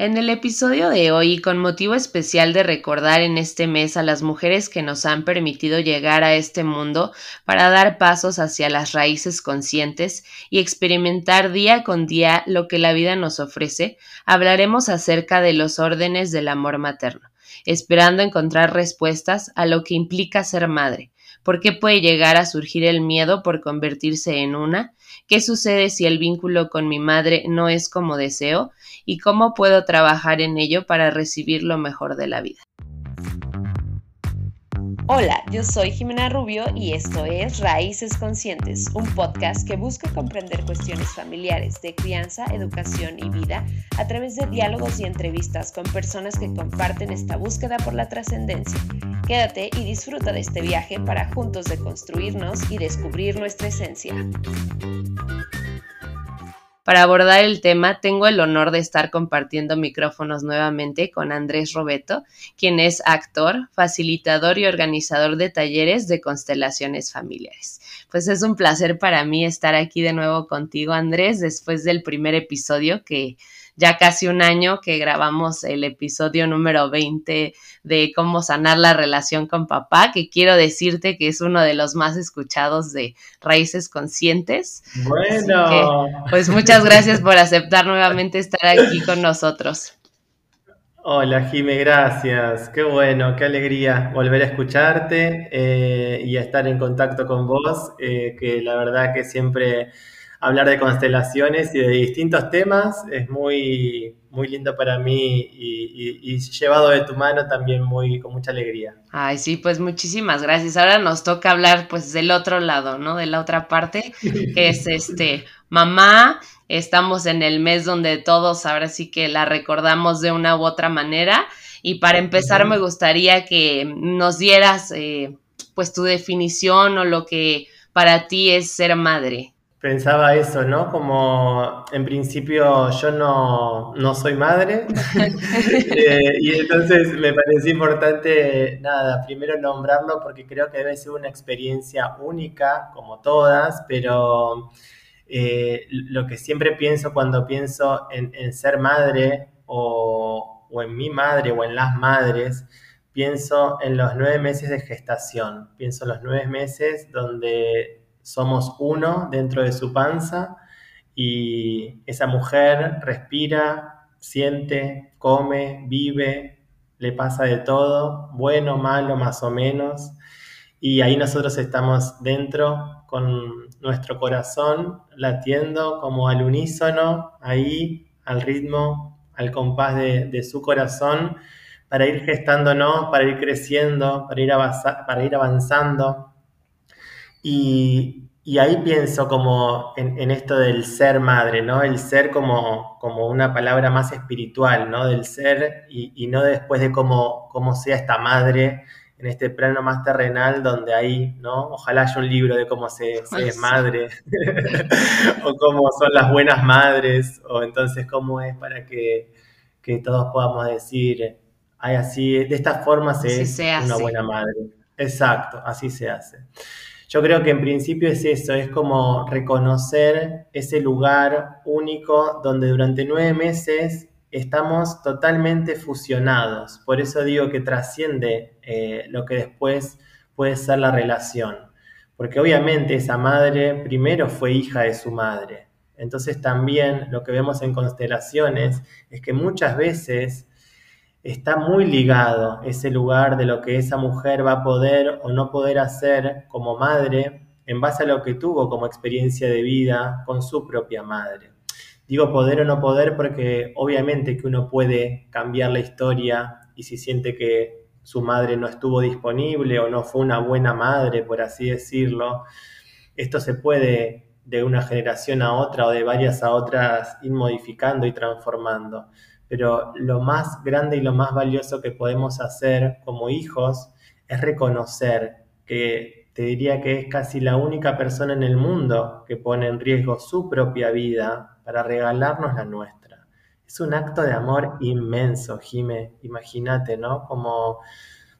En el episodio de hoy, con motivo especial de recordar en este mes a las mujeres que nos han permitido llegar a este mundo para dar pasos hacia las raíces conscientes y experimentar día con día lo que la vida nos ofrece, hablaremos acerca de los órdenes del amor materno, esperando encontrar respuestas a lo que implica ser madre, por qué puede llegar a surgir el miedo por convertirse en una, qué sucede si el vínculo con mi madre no es como deseo y cómo puedo trabajar en ello para recibir lo mejor de la vida. Hola, yo soy Jimena Rubio y esto es Raíces Conscientes, un podcast que busca comprender cuestiones familiares de crianza, educación y vida a través de diálogos y entrevistas con personas que comparten esta búsqueda por la trascendencia. Quédate y disfruta de este viaje para juntos deconstruirnos y descubrir nuestra esencia. Para abordar el tema, tengo el honor de estar compartiendo micrófonos nuevamente con Andrés Robeto, quien es actor, facilitador y organizador de talleres de constelaciones familiares. Pues es un placer para mí estar aquí de nuevo contigo, Andrés, después del primer episodio que ya casi un año que grabamos el episodio número 20 de cómo sanar la relación con papá, que quiero decirte que es uno de los más escuchados de Raíces Conscientes. Bueno. pues muchas gracias por aceptar nuevamente estar aquí con nosotros. Hola Jime, gracias. Qué bueno, qué alegría volver a escucharte eh, y a estar en contacto con vos, eh, que la verdad que siempre hablar de constelaciones y de distintos temas es muy, muy lindo para mí y, llevado de tu mano también muy, con mucha alegría. Ay, sí, pues muchísimas gracias. Ahora nos toca hablar pues del otro lado, ¿no? De la otra parte, que es este, mamá, estamos en el mes donde todos ahora sí que la recordamos de una u otra manera. Y para empezar me gustaría que nos dieras eh, pues tu definición o lo que para ti es ser madre. Pensaba eso, ¿no? Como en principio yo no, no soy madre eh, y entonces me pareció importante, nada, primero nombrarlo porque creo que debe ser una experiencia única, como todas, pero eh, lo que siempre pienso cuando pienso en, ser madre o, o en mi madre o en las madres, pienso en los nueve meses de gestación, pienso en los nueve meses donde somos uno dentro de su panza y esa mujer respira, siente, come, vive, le pasa de todo, bueno, malo, más o menos. Y ahí nosotros estamos dentro con nuestro corazón latiendo como al unísono, ahí al ritmo, al compás de, su corazón, para ir gestándonos, para ir creciendo, para ir, para ir avanzando. Y, ahí pienso como en, esto del ser madre, ¿no? El ser como, como una palabra más espiritual, ¿no? Del ser y, no después de cómo, cómo sea esta madre en este plano más terrenal donde hay, ¿no? Ojalá haya un libro de cómo se, es madre, o cómo son las buenas madres, o entonces cómo es para que, todos podamos decir, hay así, de esta forma se es una buena madre. Exacto, así se hace. Yo creo que en principio es eso, es como reconocer ese lugar único donde durante nueve meses estamos totalmente fusionados. Por eso digo que trasciende eh, lo que después puede ser la relación. Porque obviamente esa madre primero fue hija de su madre. Entonces también lo que vemos en constelaciones es que muchas veces está muy ligado ese lugar de lo que esa mujer va a poder o no poder hacer como madre en base a lo que tuvo como experiencia de vida con su propia madre. Digo poder o no poder porque obviamente que uno puede cambiar la historia y si siente que su madre no estuvo disponible o no fue una buena madre, por así decirlo, esto se puede de una generación a otra o de varias a otras ir modificando y transformando pero lo más grande y lo más valioso que podemos hacer como hijos es reconocer que te diría que es casi la única persona en el mundo que pone en riesgo su propia vida para regalarnos la nuestra. Es un acto de amor inmenso, Jime, imagínate, ¿no? Como,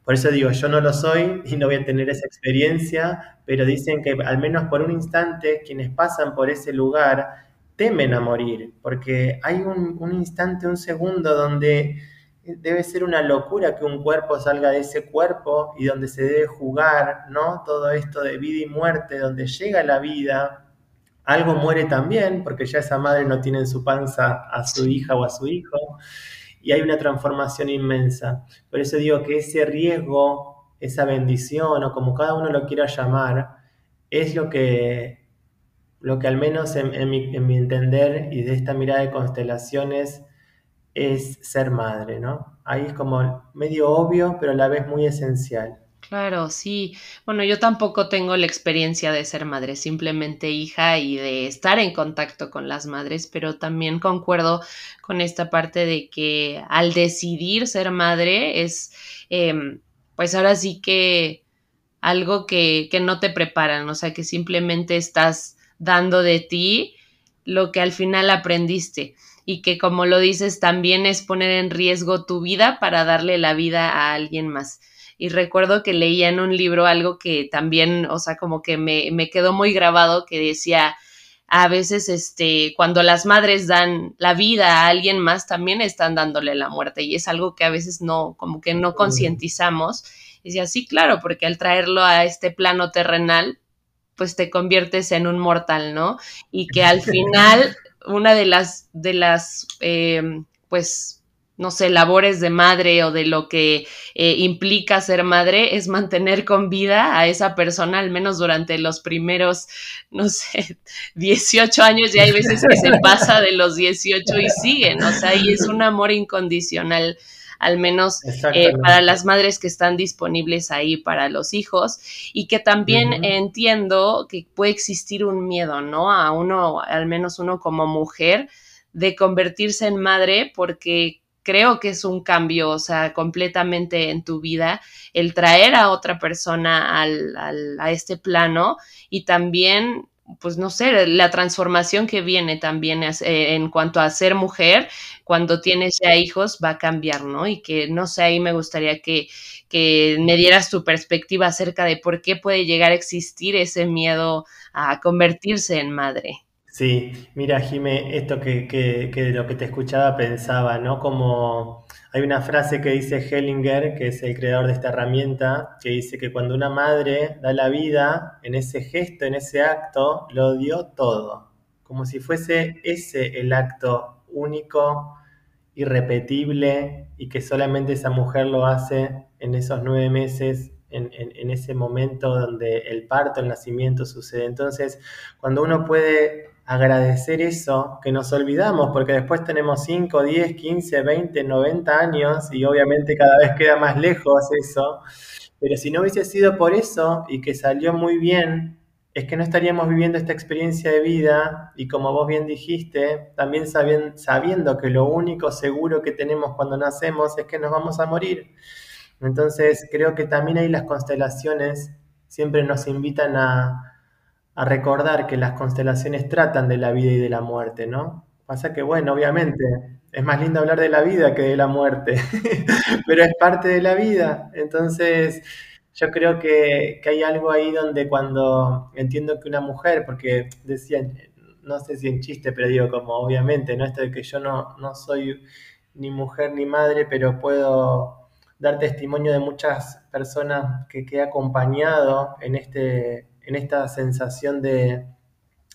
por eso digo, yo no lo soy y no voy a tener esa experiencia, pero dicen que al menos por un instante quienes pasan por ese lugar temen a morir, porque hay un, instante, un segundo donde debe ser una locura que un cuerpo salga de ese cuerpo y donde se debe jugar, ¿no? Todo esto de vida y muerte, donde llega la vida, algo muere también, porque ya esa madre no tiene en su panza a su hija o a su hijo, y hay una transformación inmensa. Por eso digo que ese riesgo, esa bendición, o como cada uno lo quiera llamar, es lo que, lo que al menos en, mi, entender y de esta mirada de constelaciones es ser madre, ¿no? Ahí es como medio obvio, pero a la vez muy esencial. Claro, sí. Bueno, yo tampoco tengo la experiencia de ser madre, simplemente hija y de estar en contacto con las madres, pero también concuerdo con esta parte de que al decidir ser madre es, em, pues ahora sí que algo que, que no te preparan, o sea, que simplemente estás dando de ti lo que al final aprendiste y que como lo dices también es poner en riesgo tu vida para darle la vida a alguien más. Y recuerdo que leía en un libro algo que también, o sea, como que me, me quedó muy grabado que decía, a veces, este, cuando las madres dan la vida a alguien más, también están dándole la muerte y es algo que a veces no, como que no concientizamos. Y decía, sí, claro, porque al traerlo a este plano terrenal, pues te conviertes en un mortal, ¿no? Y que al final una de las, de las, eh, pues, no sé, labores de madre o de lo que eh, implica ser madre es mantener con vida a esa persona, al menos durante los primeros, no sé, 18 años, y hay veces que se pasa de los 18 y siguen, o sea, y es un amor incondicional al menos eh, para las madres que están disponibles ahí para los hijos y que también entiendo que puede existir un miedo, ¿no? A uno, al menos uno como mujer, de convertirse en madre porque creo que es un cambio, o sea, completamente en tu vida, el traer a otra persona al, a este plano y también pues no sé, la transformación que viene también eh, en cuanto a ser mujer, cuando tienes ya hijos, va a cambiar, ¿no? Y que, no sé, ahí me gustaría que, que me dieras tu perspectiva acerca de por qué puede llegar a existir ese miedo a convertirse en madre. Sí, mira, Jime, esto que, que, que lo que te escuchaba pensaba, ¿no? Como hay una frase que dice Hellinger, que es el creador de esta herramienta, que dice que cuando una madre da la vida, en ese gesto, en ese acto, lo dio todo, como si fuese ese el acto único, irrepetible y que solamente esa mujer lo hace en esos nueve meses, en, en ese momento donde el parto, el nacimiento sucede. Entonces, cuando uno puede agradecer eso que nos olvidamos, porque después tenemos 5, 10, 15, 20, 90 años y obviamente cada vez queda más lejos eso, pero si no hubiese sido por eso y que salió muy bien, es que no estaríamos viviendo esta experiencia de vida y como vos bien dijiste, también sabiendo que lo único seguro que tenemos cuando nacemos es que nos vamos a morir. Entonces creo que también ahí las constelaciones siempre nos invitan a, a recordar que las constelaciones tratan de la vida y de la muerte, ¿no? Pasa que, bueno, obviamente, es más lindo hablar de la vida que de la muerte, pero es parte de la vida. Entonces, yo creo que, hay algo ahí donde cuando entiendo que una mujer, porque decían, no sé si en chiste, pero digo como obviamente, ¿no? Esto de que yo no, no soy ni mujer ni madre, pero puedo dar testimonio de muchas personas que, que he acompañado en este en esta sensación de,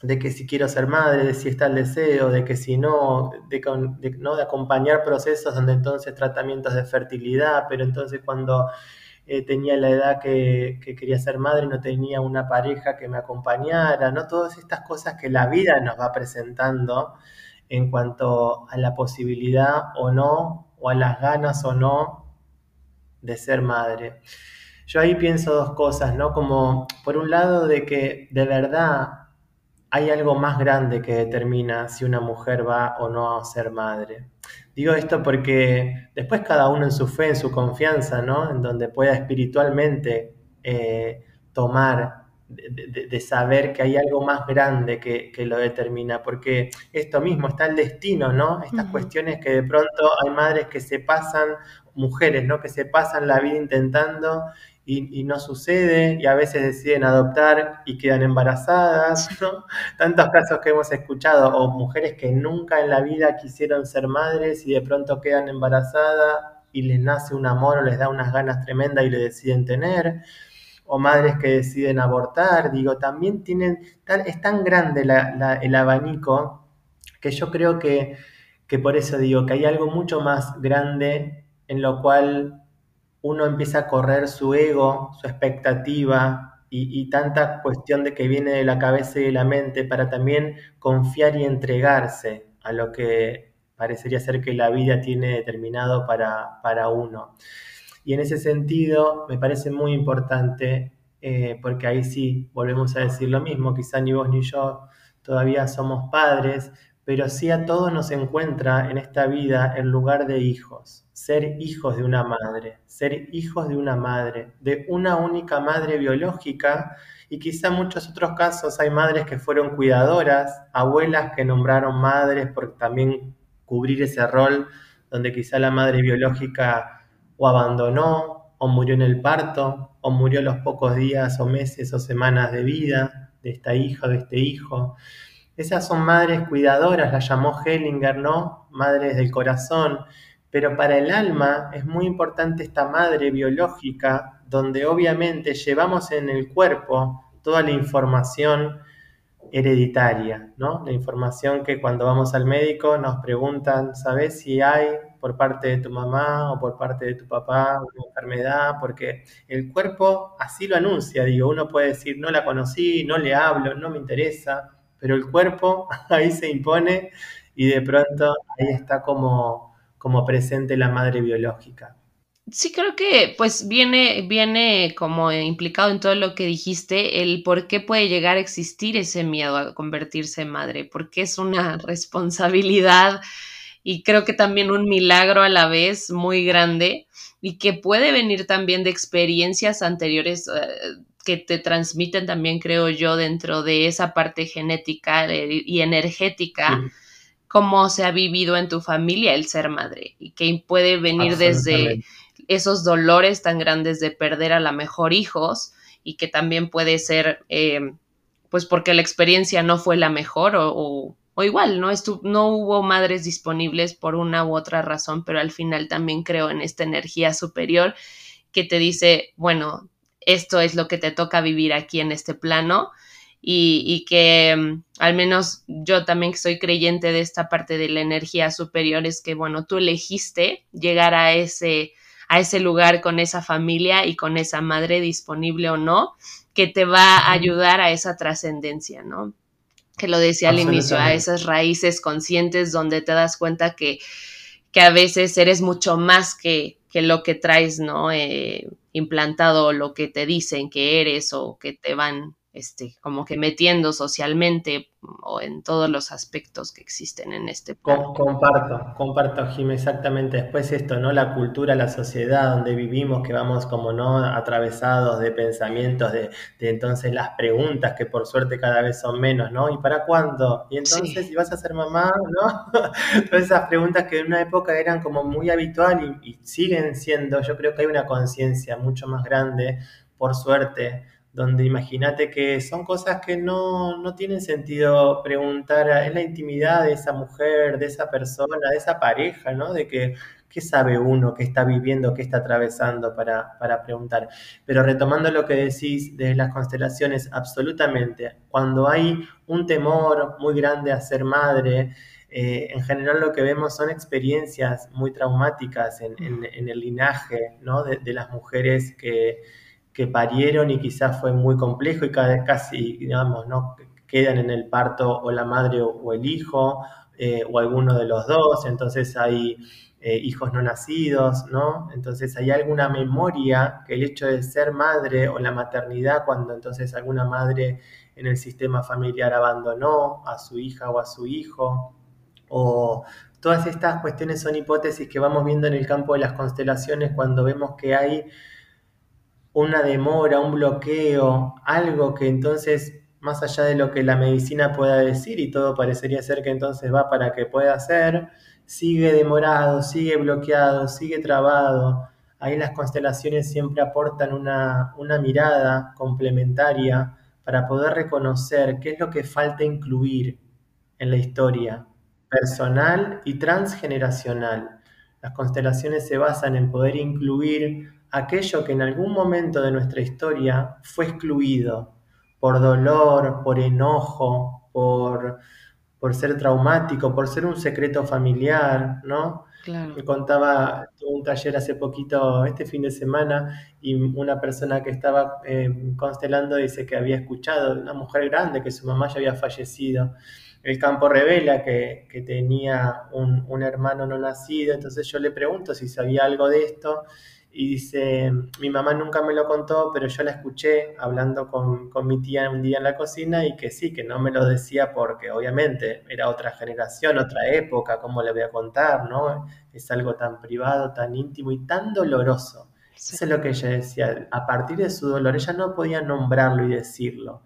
que si quiero ser madre, de si está el deseo, de que si no, de, ¿no? de acompañar procesos donde entonces tratamientos de fertilidad, pero entonces cuando eh, tenía la edad que, quería ser madre no tenía una pareja que me acompañara, ¿no? Todas estas cosas que la vida nos va presentando en cuanto a la posibilidad o no, o a las ganas o no de ser madre. Yo ahí pienso dos cosas, ¿no? Como por un lado de que de verdad hay algo más grande que determina si una mujer va o no a ser madre. Digo esto porque después cada uno en su fe, en su confianza, ¿no? En donde pueda espiritualmente eh, tomar de, saber que hay algo más grande que, lo determina, porque esto mismo está el destino, ¿no? Estas cuestiones que de pronto hay madres que se pasan, mujeres, ¿no? Que se pasan la vida intentando y, no sucede, y a veces deciden adoptar y quedan embarazadas, ¿no? Tantos casos que hemos escuchado, o mujeres que nunca en la vida quisieron ser madres y de pronto quedan embarazadas y les nace un amor o les da unas ganas tremendas y lo deciden tener, o madres que deciden abortar, digo, también tienen, es tan grande el abanico que yo creo que, que por eso digo que hay algo mucho más grande en lo cual uno empieza a correr su ego, su expectativa y, tanta cuestión de que viene de la cabeza y de la mente para también confiar y entregarse a lo que parecería ser que la vida tiene determinado para, para uno. Y en ese sentido me parece muy importante, eh, porque ahí sí volvemos a decir lo mismo, quizá ni vos ni yo todavía somos padres, pero sí a todos nos encuentra en esta vida el lugar de hijos, ser hijos de una madre, ser hijos de una madre, de una única madre biológica y quizá en muchos otros casos hay madres que fueron cuidadoras, abuelas que nombraron madres por también cubrir ese rol donde quizá la madre biológica o abandonó o murió en el parto o murió los pocos días o meses o semanas de vida de esta hija o de este hijo. Esas son madres cuidadoras, las llamó Hellinger, ¿no? Madres del corazón. Pero para el alma es muy importante esta madre biológica, donde obviamente llevamos en el cuerpo toda la información hereditaria, ¿no? La información que cuando vamos al médico nos preguntan, ¿sabes si hay por parte de tu mamá o por parte de tu papá una enfermedad? Porque el cuerpo así lo anuncia, digo, uno puede decir, no la conocí, no le hablo, no me interesa, pero el cuerpo ahí se impone y de pronto ahí está como, como presente la madre biológica. Sí, creo que pues viene, viene como implicado en todo lo que dijiste, el por qué puede llegar a existir ese miedo a convertirse en madre, porque es una responsabilidad y creo que también un milagro a la vez muy grande y que puede venir también de experiencias anteriores eh, que te transmiten también, creo yo, dentro de esa parte genética y energética, cómo se ha vivido en tu familia el ser madre y que puede venir desde esos dolores tan grandes de perder a la mejor hijos y que también puede ser, eh, pues porque la experiencia no fue la mejor o, o, igual, ¿no? no hubo madres disponibles por una u otra razón, pero al final también creo en esta energía superior que te dice, bueno, esto es lo que te toca vivir aquí en este plano. Y, que mm, al menos yo también soy creyente de esta parte de la energía superior es que, bueno, tú elegiste llegar a ese, a ese lugar con esa familia y con esa madre disponible o no, que te va a ayudar a esa trascendencia, ¿no? Que lo decía al inicio, a esas raíces conscientes donde te das cuenta que, que a veces eres mucho más que, que lo que traes, ¿no? Eh, implantado lo que te dicen que eres o que te van este, como que metiendo socialmente o en todos los aspectos que existen en este plano. Comparto, comparto, Jim, exactamente. Después esto, ¿no? La cultura, la sociedad donde vivimos, que vamos como, ¿no? Atravesados de pensamientos, de, entonces las preguntas, que por suerte cada vez son menos, ¿no? ¿Y para cuándo? Y entonces, si vas a ser mamá, ¿no? Todas esas preguntas que en una época eran como muy habitual y siguen siendo, yo creo que hay una conciencia mucho más grande, por suerte, donde imagínate que son cosas que no, no, tienen sentido preguntar en la intimidad de esa mujer, de esa persona, de esa pareja, ¿no? De que, ¿qué sabe uno, qué está viviendo, qué está atravesando para, para preguntar? Pero retomando lo que decís de las constelaciones, absolutamente, cuando hay un temor muy grande a ser madre, eh, en general lo que vemos son experiencias muy traumáticas en, el linaje ¿no? de las mujeres que que parieron y quizás fue muy complejo y casi, digamos, ¿no? quedan en el parto o la madre o, el hijo eh, o alguno de los dos, entonces hay eh, hijos no nacidos, ¿no? Entonces hay alguna memoria que el hecho de ser madre o la maternidad, cuando entonces alguna madre en el sistema familiar abandonó a su hija o a su hijo, o todas estas cuestiones son hipótesis que vamos viendo en el campo de las constelaciones cuando vemos que hay una demora, un bloqueo, algo que entonces, más allá de lo que la medicina pueda decir y todo parecería ser que entonces va para que pueda hacer, sigue demorado, sigue bloqueado, sigue trabado. ahí las constelaciones siempre aportan una, una mirada complementaria para poder reconocer qué es lo que falta incluir en la historia personal y transgeneracional. Las constelaciones se basan en poder incluir aquello que en algún momento de nuestra historia fue excluido por dolor, por enojo, por, por ser traumático, por ser un secreto familiar, ¿no? Me contaba, un taller hace poquito, este fin de semana, y una persona que estaba eh, constelando dice que había escuchado, una mujer grande, que su mamá ya había fallecido. El campo revela que, tenía un, un, hermano no nacido, entonces yo le pregunto si sabía algo de esto, y dice, mi mamá nunca me lo contó, pero yo la escuché hablando con, con, mi tía un día en la cocina y que sí, que no me lo decía porque obviamente era otra generación, otra época, ¿cómo le voy a contar? ¿no? Es algo tan privado, tan íntimo y tan doloroso. Eso es lo que ella decía, a partir de su dolor, ella no podía nombrarlo y decirlo.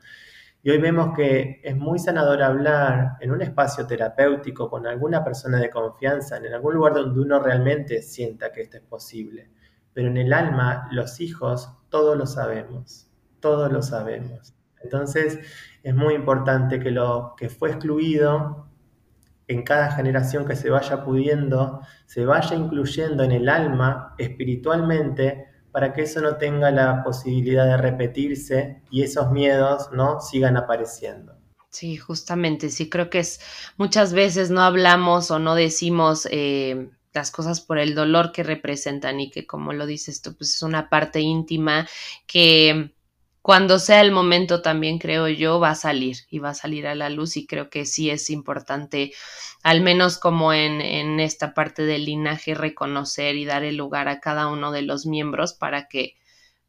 Y hoy vemos que es muy sanador hablar en un espacio terapéutico con alguna persona de confianza, en algún lugar donde uno realmente sienta que esto es posible pero en el alma los hijos todos lo sabemos, todos lo sabemos. Entonces es muy importante que lo que fue excluido en cada generación que se vaya pudiendo, se vaya incluyendo en el alma espiritualmente para que eso no tenga la posibilidad de repetirse y esos miedos no sigan apareciendo. Sí, justamente, sí creo que es muchas veces no hablamos o no decimos eh, las cosas por el dolor que representan y que como lo dices tú, pues es una parte íntima que cuando sea el momento también creo yo va a salir y va a salir a la luz y creo que sí es importante, al menos como en, en esta parte del linaje, reconocer y dar el lugar a cada uno de los miembros para que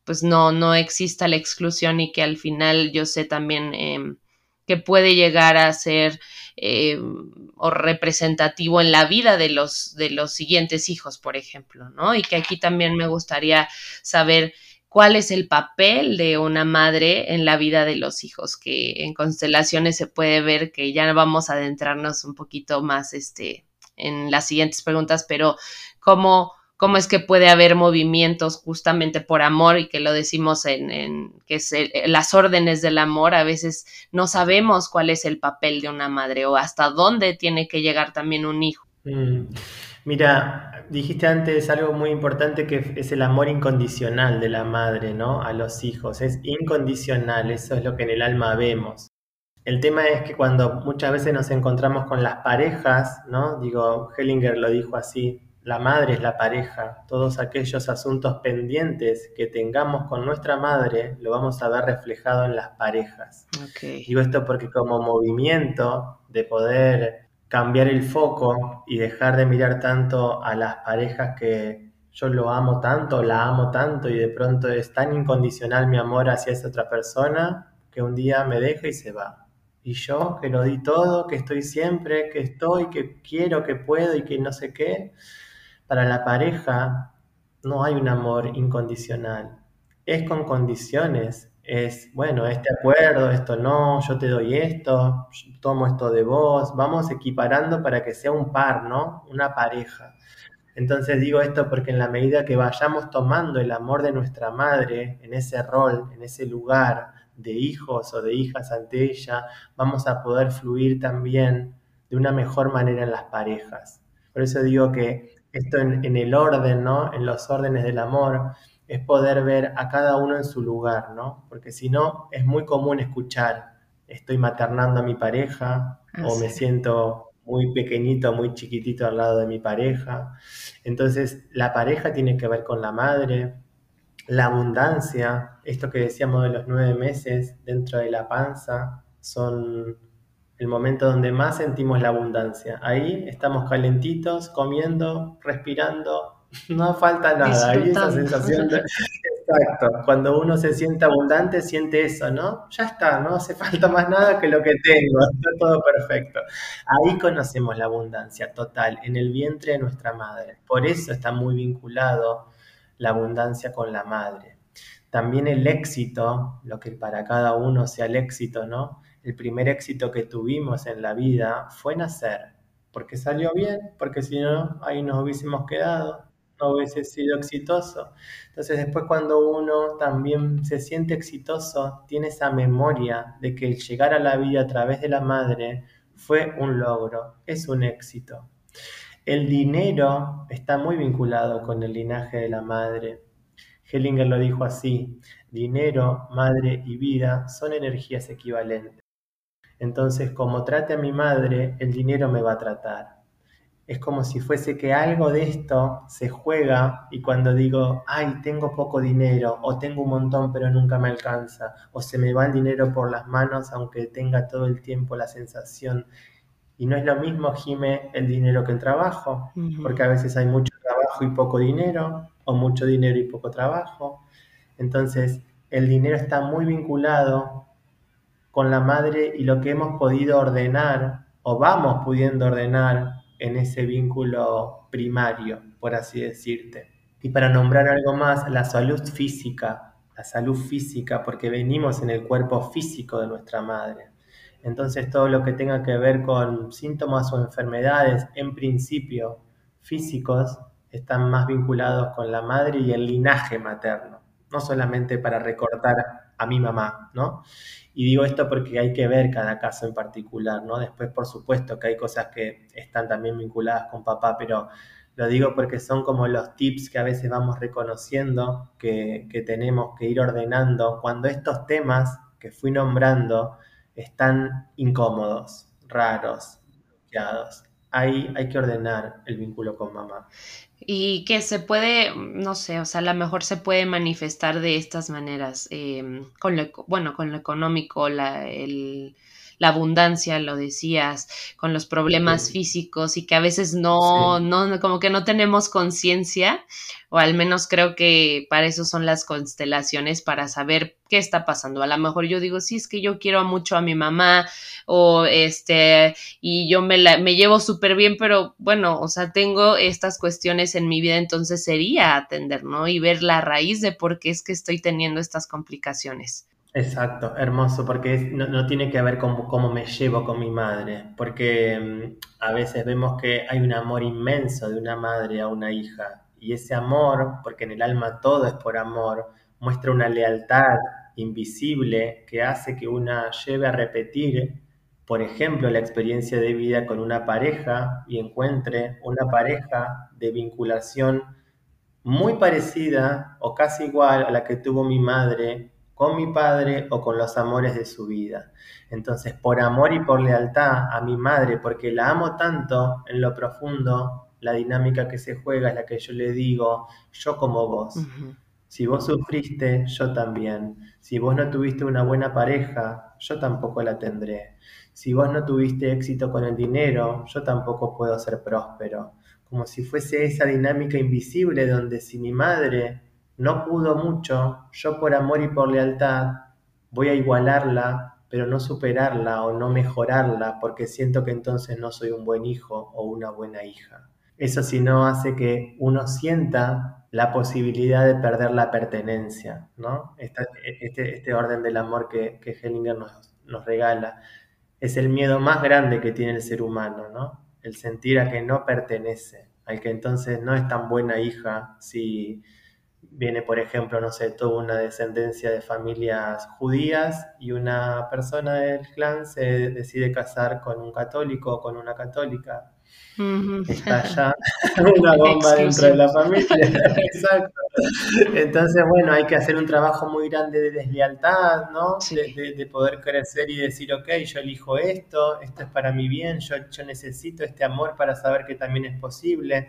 pues no, no exista la exclusión y que al final yo sé también em, que puede llegar a ser eh, o representativo en la vida de los, de los siguientes hijos, por ejemplo, ¿no? Y que aquí también me gustaría saber cuál es el papel de una madre en la vida de los hijos, que en constelaciones se puede ver que ya vamos a adentrarnos un poquito más este, en las siguientes preguntas, pero cómo cómo es que puede haber movimientos justamente por amor y que lo decimos en, que es las órdenes del amor, a veces no sabemos cuál es el papel de una madre o hasta dónde tiene que llegar también un hijo. Mm. Mira, dijiste antes algo muy importante que es el amor incondicional de la madre, ¿no? A los hijos. Es incondicional, eso es lo que en el alma vemos. El tema es que cuando muchas veces nos encontramos con las parejas, ¿no? Digo, Hellinger lo dijo así, la madre es la pareja. Todos aquellos asuntos pendientes que tengamos con nuestra madre lo vamos a ver reflejado en las parejas. Digo esto porque como movimiento de poder cambiar el foco y dejar de mirar tanto a las parejas que yo lo amo tanto, la amo tanto y de pronto es tan incondicional mi amor hacia esa otra persona que un día me deja y se va. Y yo que lo di todo, que estoy siempre, que estoy, que quiero, que puedo y que no sé qué, para la pareja no hay un amor incondicional, es con condiciones, es, bueno, este acuerdo, esto no, yo te doy esto, tomo esto de vos, vamos equiparando para que sea un par, ¿no? Una pareja. Entonces digo esto porque en la medida que vayamos tomando el amor de nuestra madre en ese rol, en ese lugar de hijos o de hijas ante ella, vamos a poder fluir también de una mejor manera en las parejas. Por eso digo que esto en, el orden, ¿no? En los órdenes del amor, es poder ver a cada uno en su lugar, ¿no? Porque si no, es muy común escuchar, estoy maternando a mi pareja o me siento muy pequeñito, muy chiquitito al lado de mi pareja. Entonces, la pareja tiene que ver con la madre, la abundancia, esto que decíamos de los nueve meses dentro de la panza, son el momento donde más sentimos la abundancia. Ahí estamos calentitos, comiendo, respirando, no falta nada. Ahí esa sensación de... Exacto, cuando uno se siente abundante, siente eso, ¿no? Ya está, no hace falta más nada que lo que tengo, está todo perfecto. Ahí conocemos la abundancia total, en el vientre de nuestra madre. Por eso está muy vinculado la abundancia con la madre. También el éxito, lo que para cada uno sea el éxito, ¿no? el primer éxito que tuvimos en la vida fue nacer, porque salió bien, porque si no, ahí nos hubiésemos quedado. No hubiese sido exitoso. Entonces después cuando uno también se siente exitoso, tiene esa memoria de que llegar a la vida a través de la madre fue un logro, es un éxito. El dinero está muy vinculado con el linaje de la madre. Hellinger lo dijo así, dinero, madre y vida son energías equivalentes. Entonces, como trate a mi madre, el dinero me va a tratar. Es como si fuese que algo de esto se juega y cuando digo, ay, tengo poco dinero, o tengo un montón pero nunca me alcanza, o se me va el dinero por las manos aunque tenga todo el tiempo la sensación. Y no es lo mismo, Jime, el dinero que el trabajo, porque a veces hay mucho trabajo y poco dinero, o mucho dinero y poco trabajo. Entonces, el dinero está muy vinculado con la madre y lo que hemos podido ordenar o vamos pudiendo ordenar en ese vínculo primario, por así decirte. Y para nombrar algo más, la salud física, la salud física, porque venimos en el cuerpo físico de nuestra madre. Entonces todo lo que tenga que ver con síntomas o enfermedades, en principio físicos, están más vinculados con la madre y el linaje materno, no solamente para recortar a mi mamá, ¿no? Y digo esto porque hay que ver cada caso en particular, ¿no? Después, por supuesto, que hay cosas que están también vinculadas con papá, pero lo digo porque son como los tips que a veces vamos reconociendo que, que tenemos que ir ordenando cuando estos temas que fui nombrando están incómodos, raros, bloqueados. Ahí hay que ordenar el vínculo con mamá. Y que se puede, no sé, o sea, a lo mejor se puede manifestar de estas maneras, em, con lo, bueno, con lo económico, la, el, la abundancia, lo decías, con los problemas físicos y que a veces no, no, como que no tenemos conciencia, o al menos creo que para eso son las constelaciones, para saber qué está pasando. A lo mejor yo digo, sí, es que yo quiero mucho a mi mamá, o este, y yo me, la, me llevo súper bien, pero bueno, o sea, tengo estas cuestiones en mi vida, entonces sería atender, ¿no? Y ver la raíz de por qué es que estoy teniendo estas complicaciones. Exacto, hermoso, porque no, tiene que ver con cómo me llevo con mi madre, porque mm, a veces vemos que hay un amor inmenso de una madre a una hija, y ese amor, porque en el alma todo es por amor, muestra una lealtad invisible que hace que una lleve a repetir, por ejemplo, la experiencia de vida con una pareja y encuentre una pareja de vinculación muy parecida o casi igual a la que tuvo mi madre con mi padre o con los amores de su vida. Entonces, por amor y por lealtad a mi madre, porque la amo tanto en lo profundo, la dinámica que se juega es la que yo le digo, yo como vos. Si vos sufriste, yo también. Si vos no tuviste una buena pareja, yo tampoco la tendré. Si vos no tuviste éxito con el dinero, yo tampoco puedo ser próspero. Como si fuese esa dinámica invisible donde si mi madre no pudo mucho, yo por amor y por lealtad voy a igualarla, pero no superarla o no mejorarla, porque siento que entonces no soy un buen hijo o una buena hija. Eso si no hace que uno sienta la posibilidad de perder la pertenencia, ¿no? Este, este, orden del amor que, que Hellinger nos, regala es el miedo más grande que tiene el ser humano, ¿no? El sentir a que no pertenece, al que entonces no es tan buena hija si viene, por ejemplo, no sé, toda una descendencia de familias judías y una persona del clan se decide casar con un católico o con una católica. Está ya una bomba dentro de la familia. Exacto. Entonces, bueno, hay que hacer un trabajo muy grande de deslealtad, ¿no? De, poder crecer y decir, ok, yo elijo esto, esto es para mi bien, yo, yo necesito este amor para saber que también es posible.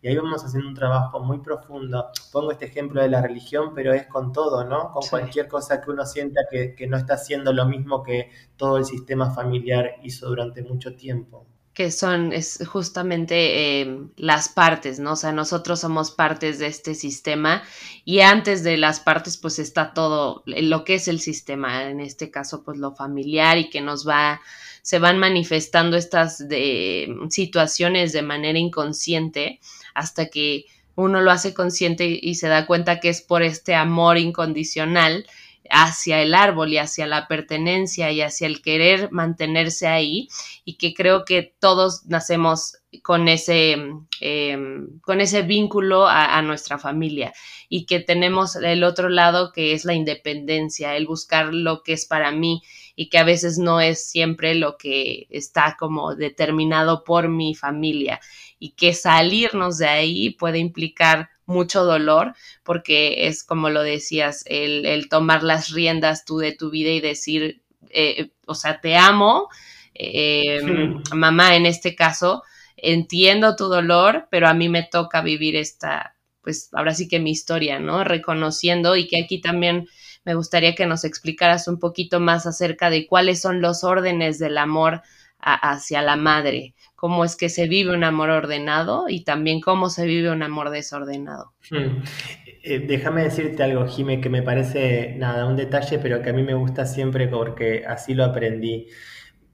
Y ahí vamos haciendo un trabajo muy profundo. Pongo este ejemplo de la religión, pero es con todo, ¿no? Con cualquier cosa que uno sienta que, no está haciendo lo mismo que todo el sistema familiar hizo durante mucho tiempo que son es justamente em, las partes, ¿no? O sea, nosotros somos partes de este sistema y antes de las partes pues está todo lo que es el sistema, en este caso pues lo familiar y que nos va, se van manifestando estas de, situaciones de manera inconsciente hasta que uno lo hace consciente y se da cuenta que es por este amor incondicional hacia el árbol y hacia la pertenencia y hacia el querer mantenerse ahí y que creo que todos nacemos con ese, em, con ese vínculo a, nuestra familia y que tenemos el otro lado que es la independencia, el buscar lo que es para mí y que a veces no es siempre lo que está como determinado por mi familia y que salirnos de ahí puede implicar mucho dolor, porque es como lo decías, el, tomar las riendas tú de tu vida y decir, eh, o sea, te amo, em, mamá en este caso, entiendo tu dolor, pero a mí me toca vivir esta, pues ahora sí que mi historia, ¿no? Reconociendo y que aquí también me gustaría que nos explicaras un poquito más acerca de cuáles son los órdenes del amor hacia la madre, cómo es que se vive un amor ordenado y también cómo se vive un amor desordenado. Hmm. Eh, déjame decirte algo, Jime, que me parece nada, un detalle, pero que a mí me gusta siempre porque así lo aprendí.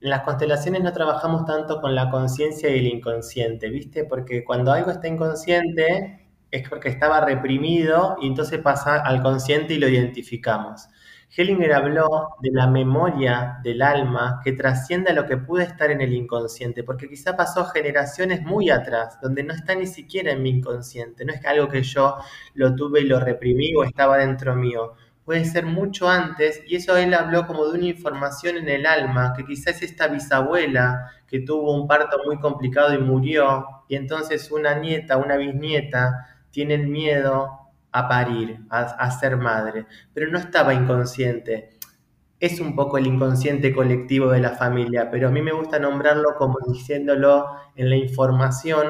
En las constelaciones no trabajamos tanto con la conciencia y el inconsciente, ¿viste? Porque cuando algo está inconsciente es porque estaba reprimido y entonces pasa al consciente y lo identificamos. Hellinger habló de la memoria del alma que trasciende a lo que puede estar en el inconsciente, porque quizá pasó generaciones muy atrás, donde no está ni siquiera en mi inconsciente, no es algo que yo lo tuve y lo reprimí o estaba dentro mío, puede ser mucho antes, y eso él habló como de una información en el alma, que quizás esta bisabuela que tuvo un parto muy complicado y murió, y entonces una nieta, una bisnieta, tienen miedo a parir, a, ser madre, pero no estaba inconsciente. Es un poco el inconsciente colectivo de la familia, pero a mí me gusta nombrarlo como diciéndolo en la información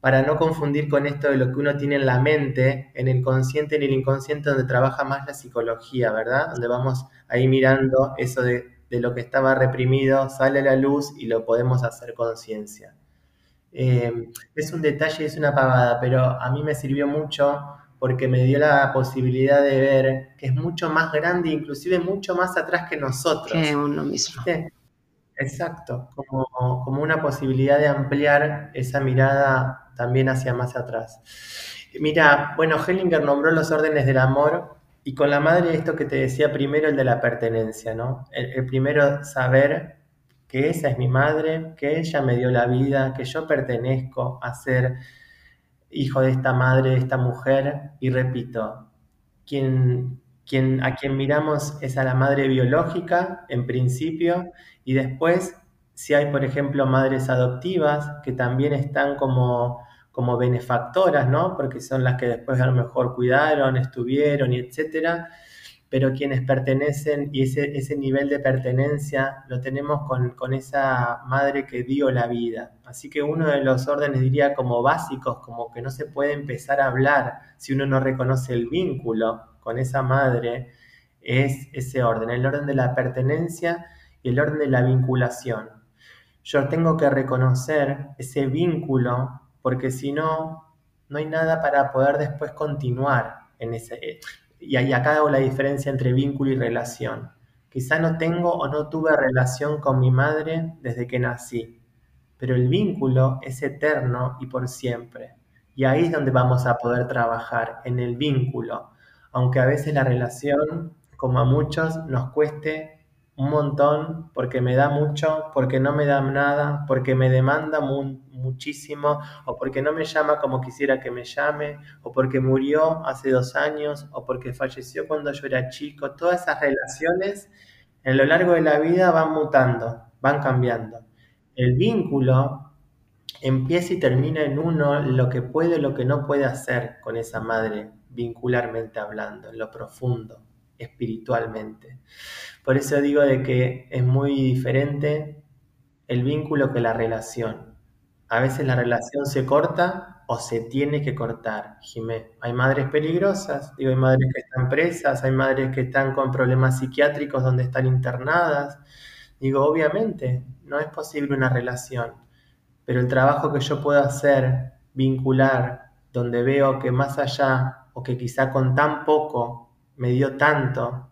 para no confundir con esto de lo que uno tiene en la mente, en el consciente, en el inconsciente, donde trabaja más la psicología, ¿verdad? Donde vamos ahí mirando eso de, lo que estaba reprimido, sale a la luz y lo podemos hacer conciencia. Eh, es un detalle, es una pagada, pero a mí me sirvió mucho porque me dio la posibilidad de ver que es mucho más grande, inclusive mucho más atrás que nosotros. Que uno mismo. Exacto, como, como, una posibilidad de ampliar esa mirada también hacia más atrás. Mira, bueno, Hellinger nombró los órdenes del amor y con la madre esto que te decía primero, el de la pertenencia, ¿no? El, el primero saber que esa es mi madre, que ella me dio la vida, que yo pertenezco a ser hijo de esta madre, de esta mujer, y repito, quien, quien, a quien miramos es a la madre biológica, en principio, y después, si hay, por ejemplo, madres adoptivas, que también están como, como benefactoras, ¿no? Porque son las que después a lo mejor cuidaron, estuvieron, y etcétera, pero quienes pertenecen y ese, ese nivel de pertenencia lo tenemos con, con, esa madre que dio la vida. Así que uno de los órdenes diría como básicos, como que no se puede empezar a hablar si uno no reconoce el vínculo con esa madre, es ese orden, el orden de la pertenencia y el orden de la vinculación. Yo tengo que reconocer ese vínculo porque si no, no hay nada para poder después continuar en ese y acá hago la diferencia entre vínculo y relación. Quizá no tengo o no tuve relación con mi madre desde que nací, pero el vínculo es eterno y por siempre. Y ahí es donde vamos a poder trabajar, en el vínculo, aunque a veces la relación, como a muchos, nos cueste un montón, porque me da mucho, porque no me da nada, porque me demanda muchísimo, o porque no me llama como quisiera que me llame, o porque murió hace dos años, o porque falleció cuando yo era chico. Todas esas relaciones en lo largo de la vida van mutando, van cambiando. El vínculo empieza y termina en uno lo que puede, lo que no puede hacer con esa madre, vincularmente hablando, en lo profundo, espiritualmente. Por eso digo de que es muy diferente el vínculo que la relación. A veces la relación se corta o se tiene que cortar, Jimé. Hay madres peligrosas, digo, hay madres que están presas, hay madres que están con problemas psiquiátricos donde están internadas. Digo, obviamente, no es posible una relación, pero el trabajo que yo puedo hacer, vincular, donde veo que más allá o que quizá con tan poco me dio tanto,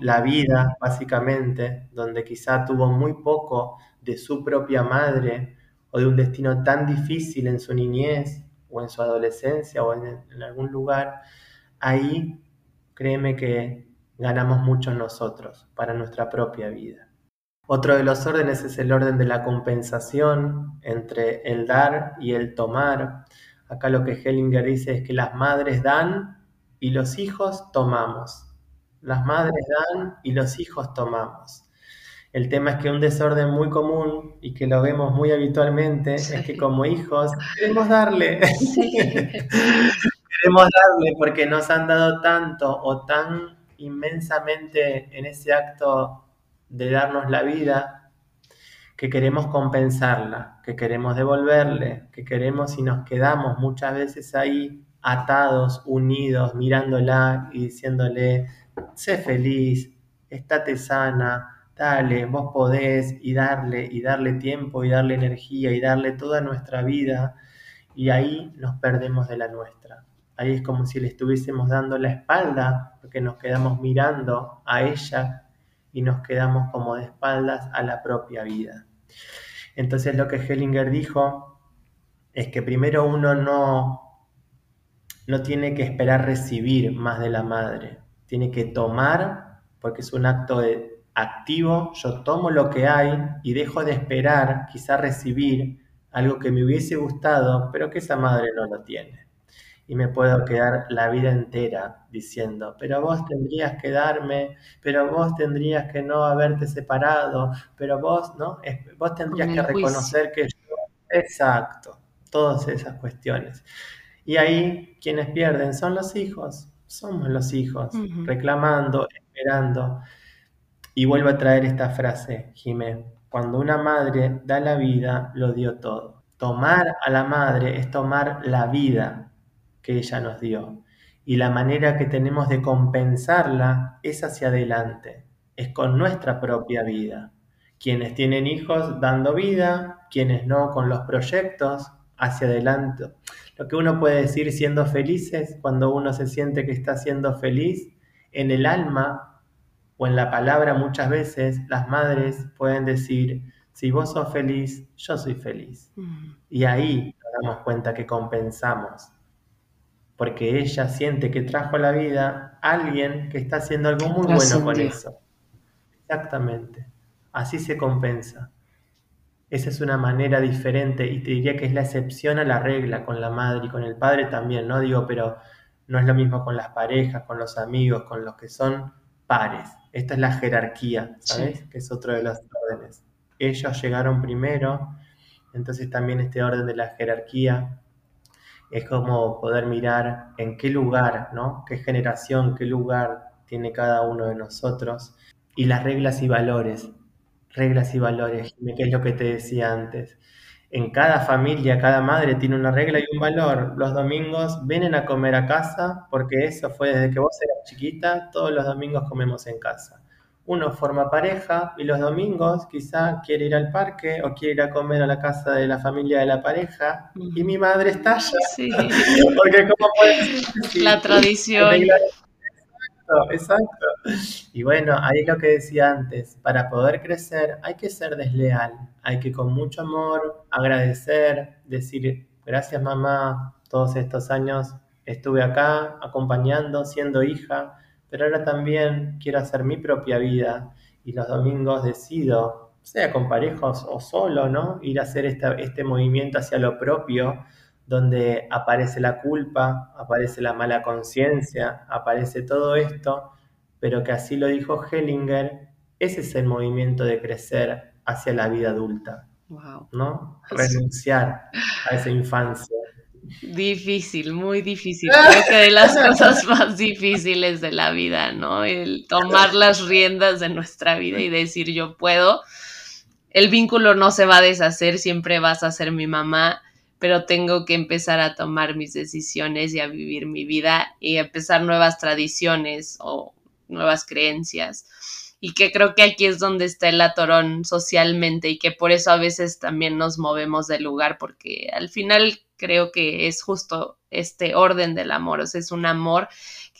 la vida, básicamente, donde quizá tuvo muy poco de su propia madre o de un destino tan difícil en su niñez o en su adolescencia o en, algún lugar, ahí créeme que ganamos mucho nosotros para nuestra propia vida. Otro de los órdenes es el orden de la compensación entre el dar y el tomar. Acá lo que Hellinger dice es que las madres dan y los hijos tomamos. Las madres dan y los hijos tomamos. El tema es que un desorden muy común y que lo vemos muy habitualmente es que como hijos queremos darle. queremos darle porque nos han dado tanto o tan inmensamente en ese acto de darnos la vida que queremos compensarla, que queremos devolverle, que queremos y nos quedamos muchas veces ahí atados, unidos, mirándola y diciéndole, sé feliz, estate sana, dale, vos podés, y darle, y darle tiempo, y darle energía, y darle toda nuestra vida, y ahí nos perdemos de la nuestra. Ahí es como si le estuviésemos dando la espalda, porque nos quedamos mirando a ella y nos quedamos como de espaldas a la propia vida. Entonces lo que Hellinger dijo es que primero uno no, no tiene que esperar recibir más de la madre, tiene que tomar, porque es un acto de, activo, yo tomo lo que hay y dejo de esperar, quizá recibir algo que me hubiese gustado, pero que esa madre no lo tiene. Y me puedo quedar la vida entera diciendo, pero vos tendrías que darme, pero vos tendrías que no haberte separado, pero vos, ¿no? Vos tendrías que reconocer que yo... Exacto, todas esas cuestiones. Y ahí quienes pierden son los hijos, somos los hijos, reclamando, esperando. Y vuelvo a traer esta frase, Jimé. Cuando una madre da la vida, lo dio todo. Tomar a la madre es tomar la vida que ella nos dio. Y la manera que tenemos de compensarla es hacia adelante, es con nuestra propia vida. Quienes tienen hijos dando vida, quienes no con los proyectos hacia adelante. Lo que uno puede decir siendo felices, cuando uno se siente que está siendo feliz, en el alma o en la palabra muchas veces las madres pueden decir, si vos sos feliz, yo soy feliz. Mm. Y ahí nos damos cuenta que compensamos, porque ella siente que trajo a la vida a alguien que está haciendo algo muy bueno con eso. Exactamente, así se compensa. Esa es una manera diferente y te diría que es la excepción a la regla con la madre y con el padre también, ¿no? Digo, pero no es lo mismo con las parejas, con los amigos, con los que son pares. Esta es la jerarquía, ¿sabes? Que es otro de los órdenes. Ellos llegaron primero, entonces también este orden de la jerarquía es como poder mirar en qué lugar, ¿no? Qué generación, qué lugar tiene cada uno de nosotros. Y las reglas y valores, reglas y valores, que es lo que te decía antes en cada familia, cada madre tiene una regla y un valor. Los domingos vienen a comer a casa porque eso fue desde que vos eras chiquita, todos los domingos comemos en casa. Uno forma pareja y los domingos quizá quiere ir al parque o quiere ir a comer a la casa de la familia de la pareja y mi madre está allá. Sí. porque puede La tradición. Exacto, Y bueno, ahí es lo que decía antes, para poder crecer hay que ser desleal, hay que con mucho amor agradecer, decir, gracias mamá, todos estos años estuve acá acompañando, siendo hija, pero ahora también quiero hacer mi propia vida y los domingos decido, sea con parejos o solo, ¿no? Ir a hacer este movimiento hacia lo propio donde aparece la culpa, aparece la mala conciencia, aparece todo esto, pero que así lo dijo Hellinger, ese es el movimiento de crecer hacia la vida adulta, ¿no? Renunciar a esa infancia. Difícil, muy difícil. Creo que de las cosas más difíciles de la vida, ¿no? El tomar las riendas de nuestra vida y decir yo puedo. El vínculo no se va a deshacer, siempre vas a ser mi mamá pero tengo que empezar a tomar mis decisiones y a vivir mi vida y empezar nuevas tradiciones o nuevas creencias. Y que creo que aquí es donde está el atorón socialmente y que por eso a veces también nos movemos del lugar, porque al final creo que es justo este orden del amor, o sea, es un amor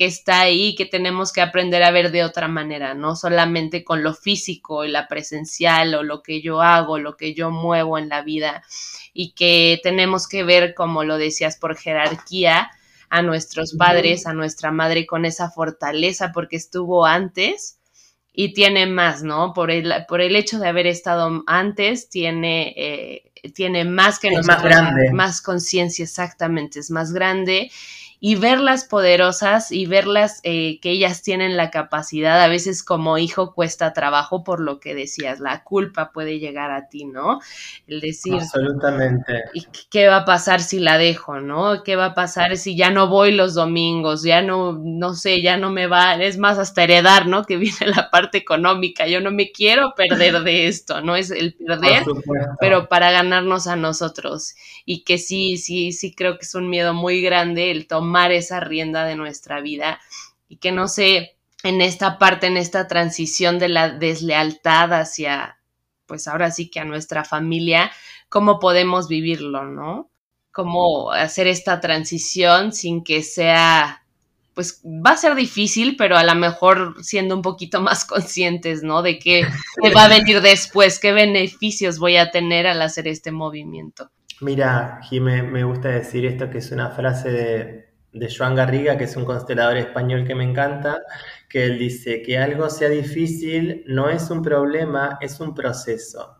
que está ahí, que tenemos que aprender a ver de otra manera, no solamente con lo físico y la presencial o lo que yo hago, lo que yo muevo en la vida y que tenemos que ver, como lo decías, por jerarquía, a nuestros padres, a nuestra madre con esa fortaleza porque estuvo antes y tiene más, ¿no? Por el, por el hecho de haber estado antes, tiene, eh, tiene más que es más grande. Más conciencia, exactamente, es más grande y verlas poderosas y verlas eh, que ellas tienen la capacidad, a veces como hijo cuesta trabajo por lo que decías, la culpa puede llegar a ti, ¿no? El decir... Absolutamente. ¿Y qué va a pasar si la dejo, no? ¿Qué va a pasar si ya no voy los domingos? Ya no, no sé, ya no me va, es más hasta heredar, ¿no? Que viene la parte económica, yo no me quiero perder de esto, ¿no? Es el perder, pero para ganarnos a nosotros. Y que sí, sí, sí creo que es un miedo muy grande el tomar esa rienda de nuestra vida y que no sé, en esta parte, en esta transición de la deslealtad hacia, pues ahora sí que a nuestra familia, cómo podemos vivirlo, ¿no? Cómo hacer esta transición sin que sea, pues va a ser difícil, pero a lo mejor siendo un poquito más conscientes, ¿no? De qué, qué va a venir después, qué beneficios voy a tener al hacer este movimiento. Mira, Jimé, me gusta decir esto que es una frase de, de Joan Garriga, que es un constelador español que me encanta, que él dice que algo sea difícil no es un problema, es un proceso.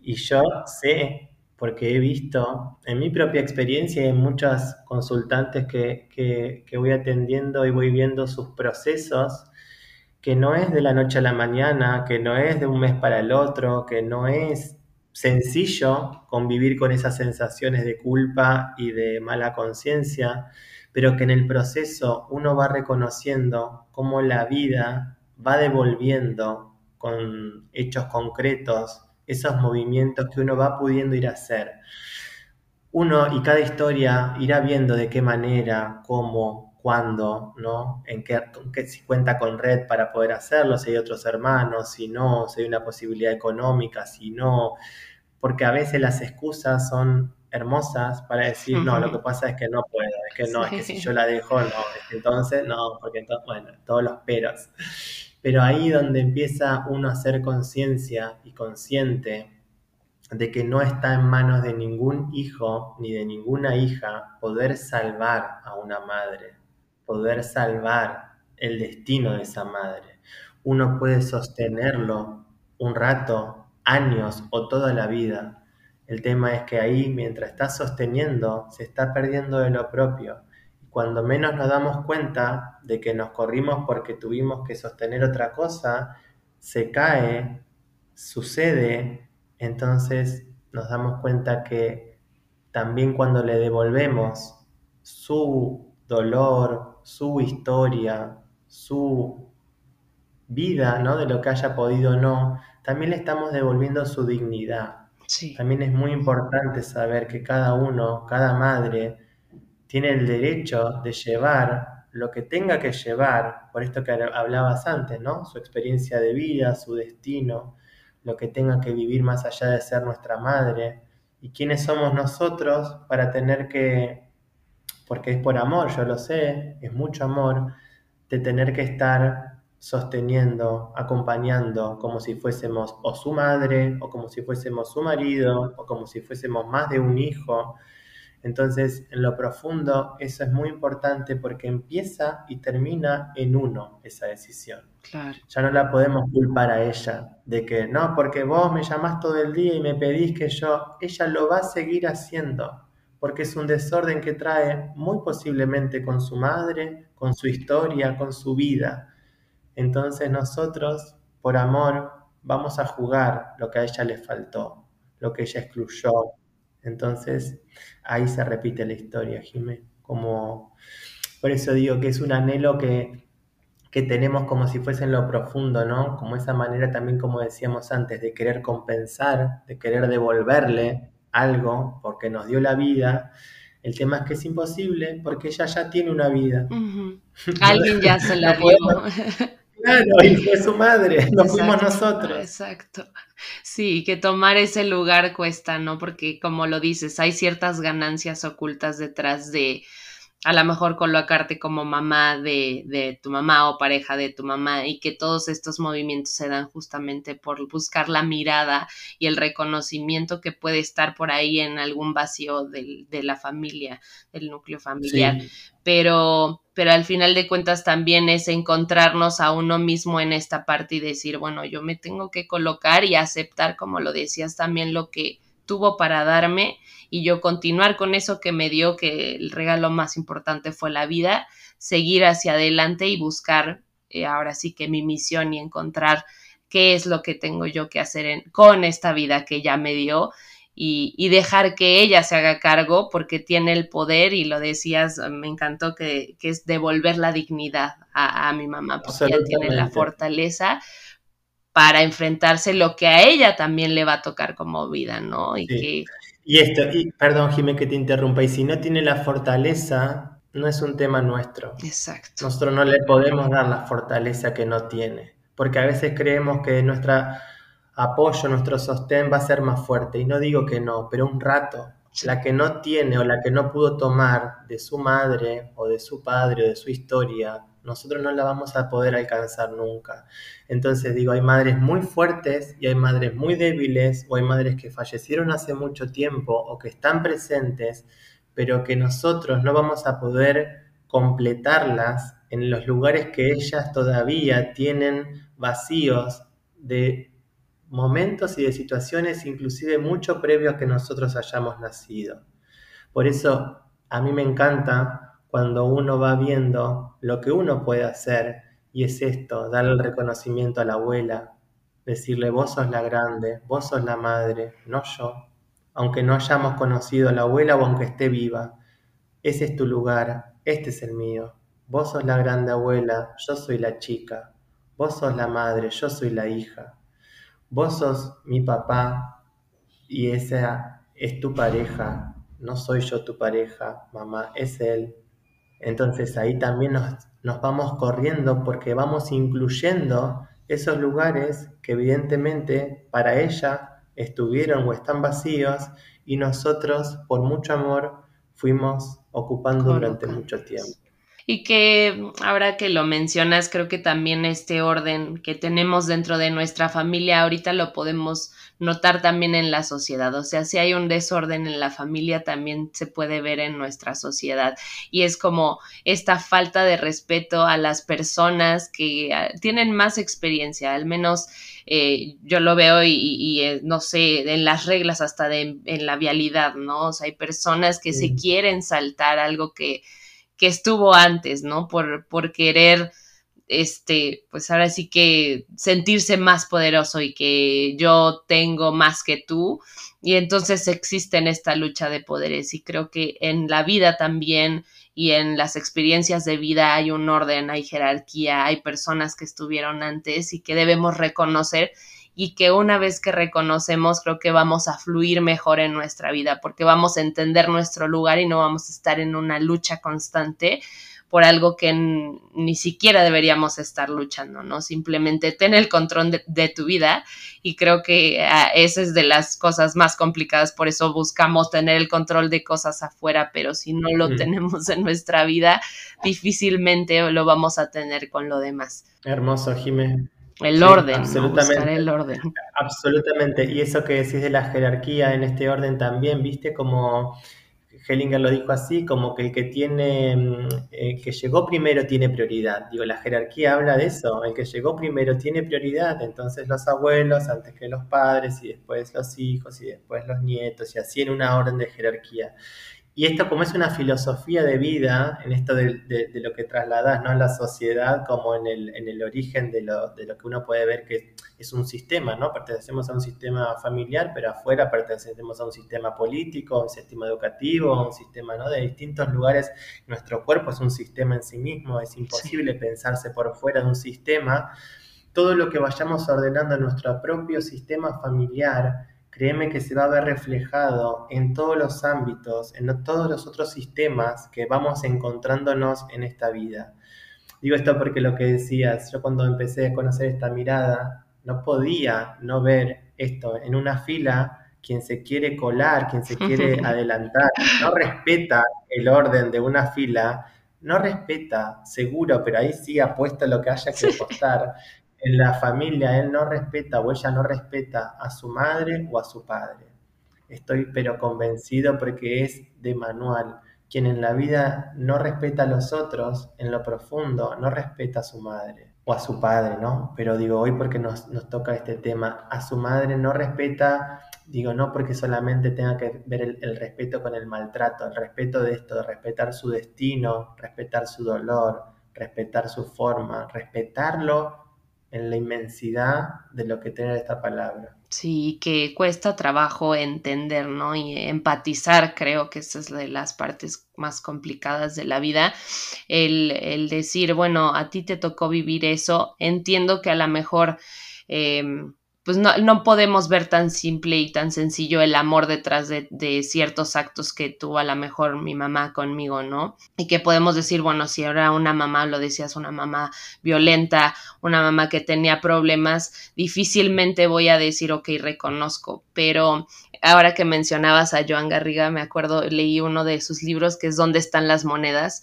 Y yo sé, porque he visto en mi propia experiencia y en muchas consultantes que, que voy atendiendo y voy viendo sus procesos, que no es de la noche a la mañana, que no es de un mes para el otro, que no es sencillo convivir con esas sensaciones de culpa y de mala conciencia, pero que en el proceso uno va reconociendo cómo la vida va devolviendo con hechos concretos esos movimientos que uno va pudiendo ir a hacer. Uno y cada historia irá viendo de qué manera, cómo, cuándo, ¿no? En qué, si cuenta con red para poder hacerlo, si hay otros hermanos, si no, si hay una posibilidad económica, si no, porque a veces las excusas son hermosas para decir, no, lo que pasa es que no puedo, es que no, es que si yo la dejo, no, entonces no, porque entonces, bueno, todos los peros. Pero ahí donde empieza uno a ser conciencia y consciente de que no está en manos de ningún hijo ni de ninguna hija poder salvar a una madre, poder salvar el destino de esa madre. Uno puede sostenerlo un rato, años o toda la vida, el tema es que ahí, mientras está sosteniendo, se está perdiendo de lo propio. Cuando menos nos damos cuenta de que nos corrimos porque tuvimos que sostener otra cosa, se cae, sucede, entonces nos damos cuenta que también cuando le devolvemos su dolor, su historia, su vida, ¿no? De lo que haya podido o no, también le estamos devolviendo su dignidad. También es muy importante saber que cada uno, cada madre, tiene el derecho de llevar lo que tenga que llevar, por esto que hablabas antes, ¿no? Su experiencia de vida, su destino, lo que tenga que vivir más allá de ser nuestra madre. ¿Y quiénes somos nosotros para tener que, porque es por amor, yo lo sé, es mucho amor, de tener que estar sosteniendo, acompañando, como si fuésemos o su madre, o como si fuésemos su marido, o como si fuésemos más de un hijo. Entonces, en lo profundo, eso es muy importante porque empieza y termina en uno esa decisión. Claro. Ya no la podemos culpar a ella de que no, porque vos me llamás todo el día y me pedís que yo, ella lo va a seguir haciendo, porque es un desorden que trae muy posiblemente con su madre, con su historia, con su vida. Entonces nosotros, por amor, vamos a jugar lo que a ella le faltó, lo que ella excluyó. Entonces ahí se repite la historia, Jimé. Como, por eso digo que es un anhelo que, que tenemos como si fuese en lo profundo, ¿no? Como esa manera también, como decíamos antes, de querer compensar, de querer devolverle algo porque nos dio la vida. El tema es que es imposible porque ella ya tiene una vida. Alguien ya se la dio. Claro, y fue su madre, no fuimos nosotros. Exacto. Sí, que tomar ese lugar cuesta, ¿no? Porque como lo dices, hay ciertas ganancias ocultas detrás de, a lo mejor colocarte como mamá de, de, tu mamá o pareja de tu mamá y que todos estos movimientos se dan justamente por buscar la mirada y el reconocimiento que puede estar por ahí en algún vacío del, de la familia, del núcleo familiar. Pero, pero al final de cuentas también es encontrarnos a uno mismo en esta parte y decir, bueno, yo me tengo que colocar y aceptar, como lo decías también, lo que tuvo para darme y yo continuar con eso que me dio, que el regalo más importante fue la vida, seguir hacia adelante y buscar eh, ahora sí que mi misión y encontrar qué es lo que tengo yo que hacer con esta vida que ya me dio y, dejar que ella se haga cargo porque tiene el poder y lo decías, me encantó que, es devolver la dignidad a, mi mamá porque ella tiene la fortaleza para enfrentarse lo que a ella también le va a tocar como vida, ¿no? Y que... Y esto, y perdón Jiménez que te interrumpa, y si no tiene la fortaleza, no es un tema nuestro. Exacto. Nosotros no le podemos dar la fortaleza que no tiene, porque a veces creemos que nuestro apoyo, nuestro sostén va a ser más fuerte, y no digo que no, pero un rato, la que no tiene o la que no pudo tomar de su madre o de su padre o de su historia, nosotros no la vamos a poder alcanzar nunca. Entonces digo, hay madres muy fuertes y hay madres muy débiles o hay madres que fallecieron hace mucho tiempo o que están presentes, pero que nosotros no vamos a poder completarlas en los lugares que ellas todavía tienen vacíos de momentos y de situaciones inclusive mucho previos a que nosotros hayamos nacido. Por eso a mí me encanta cuando uno va viendo lo que uno puede hacer, y es esto, darle el reconocimiento a la abuela, decirle, vos sos la grande, vos sos la madre, no yo, aunque no hayamos conocido a la abuela o aunque esté viva, ese es tu lugar, este es el mío, vos sos la grande abuela, yo soy la chica, vos sos la madre, yo soy la hija, vos sos mi papá y esa es tu pareja, no soy yo tu pareja, mamá, es él, entonces ahí también nos, vamos corriendo porque vamos incluyendo esos lugares que evidentemente para ella estuvieron o están vacíos y nosotros por mucho amor fuimos ocupando durante mucho tiempo. Y que ahora que lo mencionas, creo que también este orden que tenemos dentro de nuestra familia ahorita lo podemos notar también en la sociedad. O sea, si hay un desorden en la familia, también se puede ver en nuestra sociedad. Y es como esta falta de respeto a las personas que ah, tienen más experiencia, al menos eh, yo lo veo y, eh, no sé, en las reglas hasta de, en la vialidad, ¿no? O sea, hay personas que se quieren saltar algo que, que estuvo antes, ¿no? Por, por querer este, pues ahora sí que sentirse más poderoso y que yo tengo más que tú. Y entonces existe en esta lucha de poderes y creo que en la vida también y en las experiencias de vida hay un orden, hay jerarquía, hay personas que estuvieron antes y que debemos reconocer y que una vez que reconocemos creo que vamos a fluir mejor en nuestra vida porque vamos a entender nuestro lugar y no vamos a estar en una lucha constante por algo que ni siquiera deberíamos estar luchando, ¿no? Simplemente ten el control de, tu vida y creo que ah, esa es de las cosas más complicadas, por eso buscamos tener el control de cosas afuera, pero si no lo tenemos en nuestra vida, difícilmente lo vamos a tener con lo demás. Hermoso, Jiménez. El orden, absolutamente, el orden. Absolutamente. Y eso que decís de la jerarquía en este orden también, viste, como Hellinger lo dijo así, como que el que tiene, mm, el que llegó primero tiene prioridad. Digo, la jerarquía habla de eso, el que llegó primero tiene prioridad, entonces los abuelos antes que los padres y después los hijos y después los nietos y así en una orden de jerarquía. Y esto como es una filosofía de vida, en esto de, lo que trasladas ¿no? a la sociedad como en el, en el origen de lo, de lo, que uno puede ver que es un sistema, ¿no? Pertenecemos a un sistema familiar, pero afuera pertenecemos a un sistema político, a un sistema educativo, a un sistema ¿no? de distintos lugares. Nuestro cuerpo es un sistema en sí mismo, es imposible pensarse por fuera de un sistema. Todo lo que vayamos ordenando en nuestro propio sistema familiar, créeme que se va a ver reflejado en todos los ámbitos, en todos los otros sistemas que vamos encontrándonos en esta vida. Digo esto porque lo que decías, yo cuando empecé a conocer esta mirada, no podía no ver esto en una fila quien se quiere colar, quien se quiere adelantar, no respeta el orden de una fila, no respeta, seguro, pero ahí sí apuesta lo que haya que apostar. En la familia él no respeta o ella no respeta a su madre o a su padre. Estoy pero convencido porque es de manual. Quien en la vida no respeta a los otros, en lo profundo, no respeta a su madre o a su padre, ¿no? Pero digo, hoy porque nos, toca este tema, a su madre no respeta Digo, no porque solamente tenga que ver el, respeto con el maltrato, el respeto de esto, respetar su destino, respetar su dolor, respetar su forma, respetarlo en la inmensidad de lo que tiene esta palabra. Sí, que cuesta trabajo entender, ¿no? Y empatizar, creo que esa es de las partes más complicadas de la vida. El, el decir, bueno, a ti te tocó vivir eso, entiendo que a lo mejor... Em, pues no, no, podemos ver tan simple y tan sencillo el amor detrás de, de, ciertos actos que tuvo a lo mejor mi mamá conmigo, ¿no? Y que podemos decir, bueno, si ahora una mamá, lo decías, una mamá violenta, una mamá que tenía problemas, difícilmente voy a decir, ok, reconozco, pero ahora que mencionabas a Joan Garriga, me acuerdo, leí uno de sus libros que es ¿Dónde están las monedas?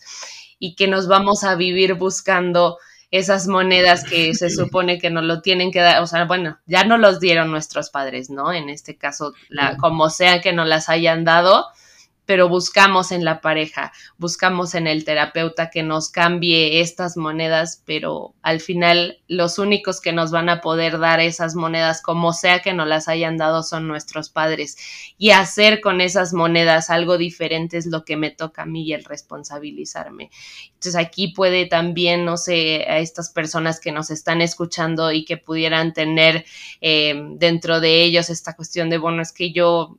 y que nos vamos a vivir buscando esas monedas que se supone que nos lo tienen que dar, o sea, bueno, ya no los dieron nuestros padres, ¿no? En este caso, la, como sea que nos las hayan dado, pero buscamos en la pareja, buscamos en el terapeuta que nos cambie estas monedas, pero al final los únicos que nos van a poder dar esas monedas, como sea que nos las hayan dado, son nuestros padres. Y hacer con esas monedas algo diferente es lo que me toca a mí y el responsabilizarme. Entonces aquí puede también, no sé, a estas personas que nos están escuchando y que pudieran tener eh, dentro de ellos esta cuestión de, bueno, es que yo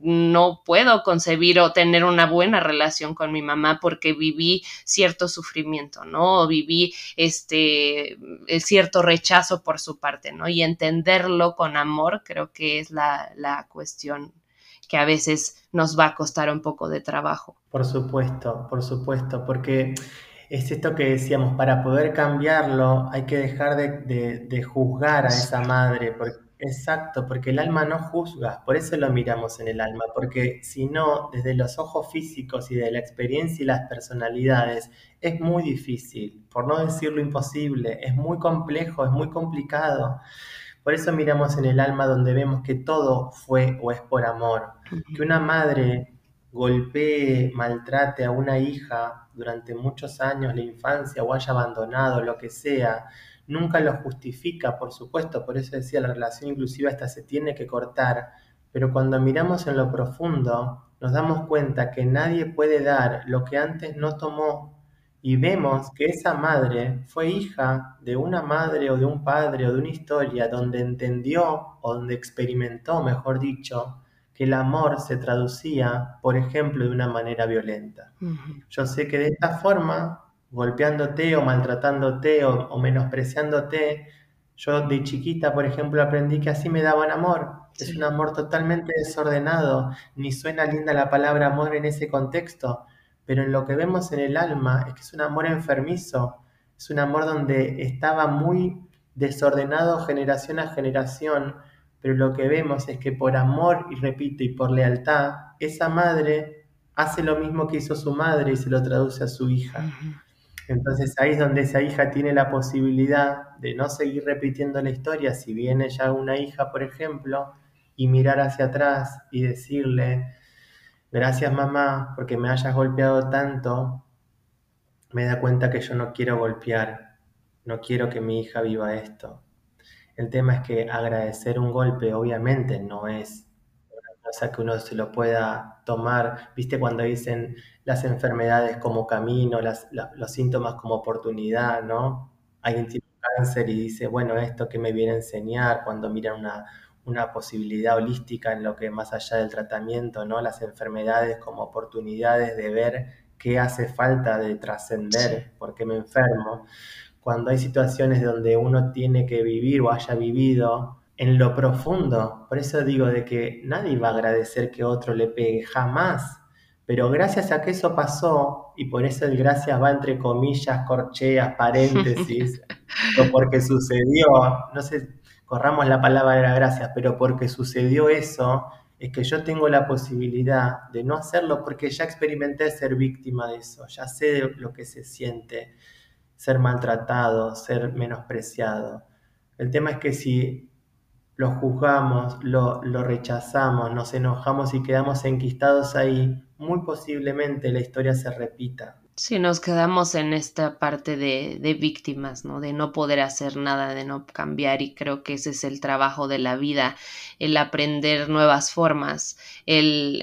no puedo concebir o tener una buena relación con mi mamá porque viví cierto sufrimiento, ¿no? O viví este cierto rechazo por su parte, ¿no? Y entenderlo con amor creo que es la, la cuestión que a veces nos va a costar un poco de trabajo. Por supuesto, por supuesto, porque es esto que decíamos, para poder cambiarlo hay que dejar de, de juzgar a esa madre, porque Exacto, porque el alma no juzga, por eso lo miramos en el alma, porque si no, desde los ojos físicos y de la experiencia y las personalidades, es muy difícil, por no decirlo imposible, es muy complejo, es muy complicado. Por eso miramos en el alma donde vemos que todo fue o es por amor. Que una madre golpee, maltrate a una hija durante muchos años, la infancia, o haya abandonado, lo que sea, nunca lo justifica, por supuesto, por eso decía, la relación inclusiva esta se tiene que cortar, pero cuando miramos en lo profundo, nos damos cuenta que nadie puede dar lo que antes no tomó y vemos que esa madre fue hija de una madre o de un padre o de una historia donde entendió o donde experimentó, mejor dicho, que el amor se traducía, por ejemplo, de una manera violenta. Yo sé que de esta forma golpeándote o maltratándote o, menospreciándote. Yo de chiquita, por ejemplo, aprendí que así me daban amor. Es un amor totalmente desordenado. Ni suena linda la palabra amor en ese contexto. Pero en lo que vemos en el alma es que es un amor enfermizo. Es un amor donde estaba muy desordenado generación a generación. Pero lo que vemos es que por amor, y repito, y por lealtad, esa madre hace lo mismo que hizo su madre y se lo traduce a su hija. Entonces ahí es donde esa hija tiene la posibilidad de no seguir repitiendo la historia, si viene ya una hija, por ejemplo, y mirar hacia atrás y decirle, gracias mamá porque me hayas golpeado tanto, me da cuenta que yo no quiero golpear, no quiero que mi hija viva esto. El tema es que agradecer un golpe obviamente no es sea, que uno se lo pueda tomar, viste cuando dicen las enfermedades como camino, los síntomas como oportunidad, ¿no? Alguien tiene cáncer y dice, bueno, esto que me viene a enseñar cuando mira una, una posibilidad holística en lo que más allá del tratamiento, ¿no? Las enfermedades como oportunidades de ver qué hace falta de trascender, porque me enfermo. Cuando hay situaciones donde uno tiene que vivir o haya vivido en lo profundo. Por eso digo de que nadie va a agradecer que otro le pegue, jamás. Pero gracias a que eso pasó, y por eso el gracias va entre comillas, corcheas, paréntesis, o porque sucedió, no sé, corramos la palabra gracias, pero porque sucedió eso, es que yo tengo la posibilidad de no hacerlo porque ya experimenté ser víctima de eso, ya sé lo que se siente ser maltratado, ser menospreciado. El tema es que si lo juzgamos, lo, lo rechazamos, nos enojamos y quedamos enquistados ahí, muy posiblemente la historia se repita. Si nos quedamos en esta parte de, de, víctimas, ¿no? De no poder hacer nada, de no cambiar, y creo que ese es el trabajo de la vida, el aprender nuevas formas, el,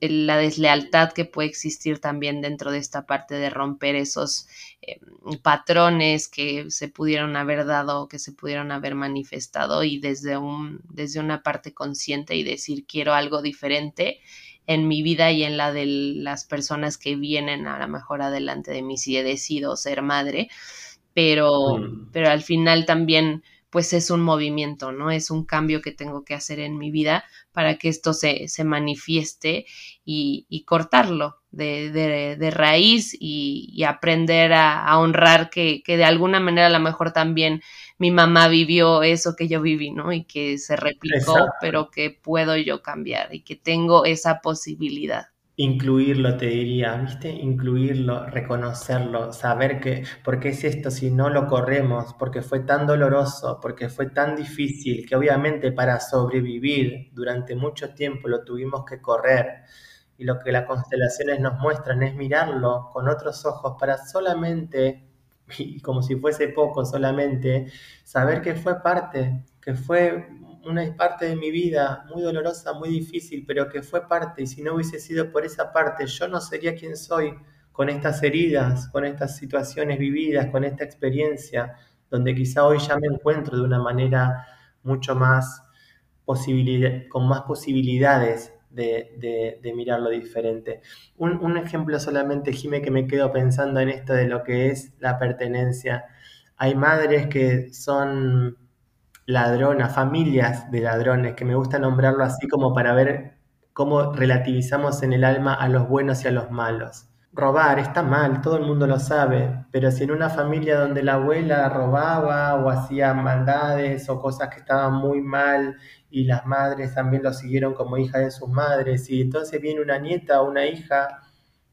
el, la deslealtad que puede existir también dentro de esta parte de romper esos eh, patrones que se pudieron haber dado, que se pudieron haber manifestado, y desde, un, desde una parte consciente y decir quiero algo diferente en mi vida y en la de las personas que vienen a lo mejor adelante de mí si he decidido ser madre, pero, mm. pero al final también pues es un movimiento, ¿no? Es un cambio que tengo que hacer en mi vida para que esto se, se manifieste y, y cortarlo de, de, de raíz y, y aprender a, a honrar que, que, de alguna manera a lo mejor también mi mamá vivió eso que yo viví, ¿no? Y que se replicó, Exacto. pero que puedo yo cambiar y que tengo esa posibilidad. Incluirlo, te diría, ¿viste? Incluirlo, reconocerlo, saber que, ¿por qué es esto si no lo corremos? Porque fue tan doloroso, porque fue tan difícil, que obviamente para sobrevivir durante mucho tiempo lo tuvimos que correr. Y lo que las constelaciones nos muestran es mirarlo con otros ojos para solamente, y como si fuese poco solamente, saber que fue parte, que fue una parte de mi vida muy dolorosa, muy difícil, pero que fue parte, y si no hubiese sido por esa parte, yo no sería quien soy con estas heridas, con estas situaciones vividas, con esta experiencia, donde quizá hoy ya me encuentro de una manera mucho más con más posibilidades de, de, de mirarlo diferente. Un, un, ejemplo solamente, Jime, que me quedo pensando en esto de lo que es la pertenencia. Hay madres que son ladronas, familias de ladrones, que me gusta nombrarlo así como para ver cómo relativizamos en el alma a los buenos y a los malos. Robar está mal, todo el mundo lo sabe, pero si en una familia donde la abuela robaba o hacía maldades o cosas que estaban muy mal y las madres también lo siguieron como hija de sus madres y entonces viene una nieta o una hija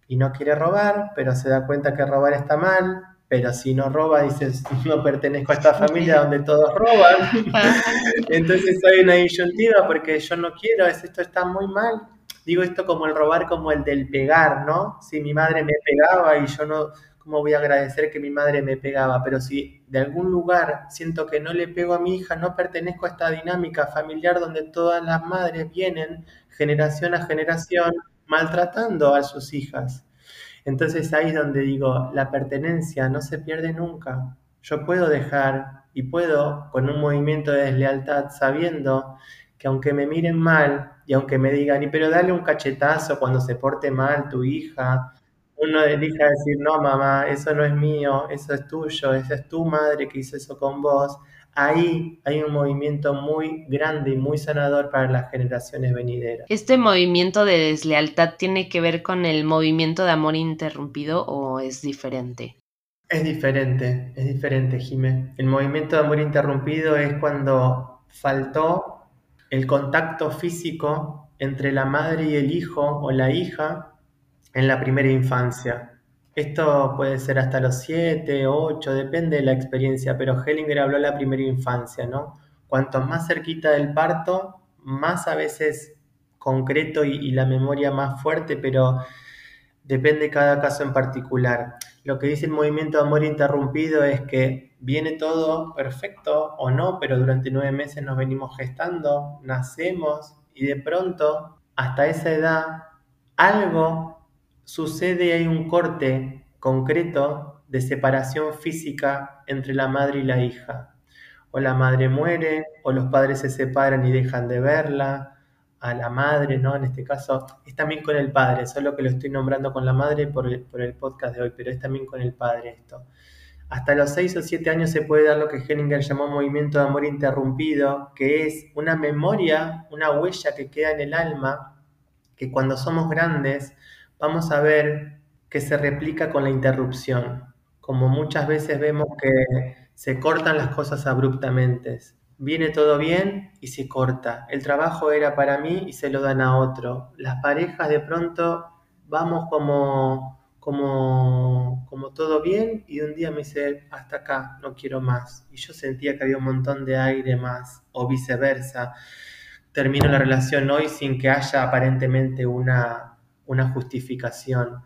y no quiere robar, pero se da cuenta que robar está mal, pero si no roba, dices, no pertenezco a esta familia donde todos roban. Entonces hay una disyuntiva porque yo no quiero, esto está muy mal. Digo esto como el robar, como el del pegar, ¿no? Si mi madre me pegaba y yo no, ¿cómo voy a agradecer que mi madre me pegaba? Pero si de algún lugar siento que no le pego a mi hija, no pertenezco a esta dinámica familiar donde todas las madres vienen generación a generación maltratando a sus hijas. Entonces ahí es donde digo, la pertenencia no se pierde nunca. Yo puedo dejar y puedo, con un movimiento de deslealtad, sabiendo que aunque me miren mal y aunque me digan, y pero dale un cachetazo cuando se porte mal tu hija, uno elija decir, no mamá, eso no es mío, eso es tuyo, esa es tu madre que hizo eso con vos, ahí hay un movimiento muy grande y muy sanador para las generaciones venideras. ¿Este movimiento de deslealtad tiene que ver con el movimiento de amor interrumpido o es diferente? Es diferente, es diferente, Jimé. El movimiento de amor interrumpido es cuando faltó el contacto físico entre la madre y el hijo o la hija en la primera infancia. Esto puede ser hasta los 7, 8, depende de la experiencia, pero Hellinger habló de la primera infancia, ¿no? Cuanto más cerquita del parto, más a veces concreto y, y la memoria más fuerte, pero depende cada caso en particular. Lo que dice el movimiento de amor interrumpido es que viene todo perfecto o no, pero durante nueve meses nos venimos gestando, nacemos y de pronto, hasta esa edad, algo sucede hay un corte concreto de separación física entre la madre y la hija. O la madre muere, o los padres se separan y dejan de verla, a la madre, ¿no? En este caso, es también con el padre, solo que lo estoy nombrando con la madre por el, podcast de hoy, pero es también con el padre esto. Hasta los 6 o 7 años se puede dar lo que Hellinger llamó movimiento de amor interrumpido, que es una memoria, una huella que queda en el alma, que cuando somos grandes vamos a ver que se replica con la interrupción, como muchas veces vemos que se cortan las cosas abruptamente. viene todo bien y se corta. El trabajo era para mí y se lo dan a otro. Las parejas de pronto vamos como, como, como todo bien y un día me dice, hasta acá, no quiero más. Y yo sentía que había un montón de aire más o viceversa. Termino la relación hoy sin que haya aparentemente una, una justificación.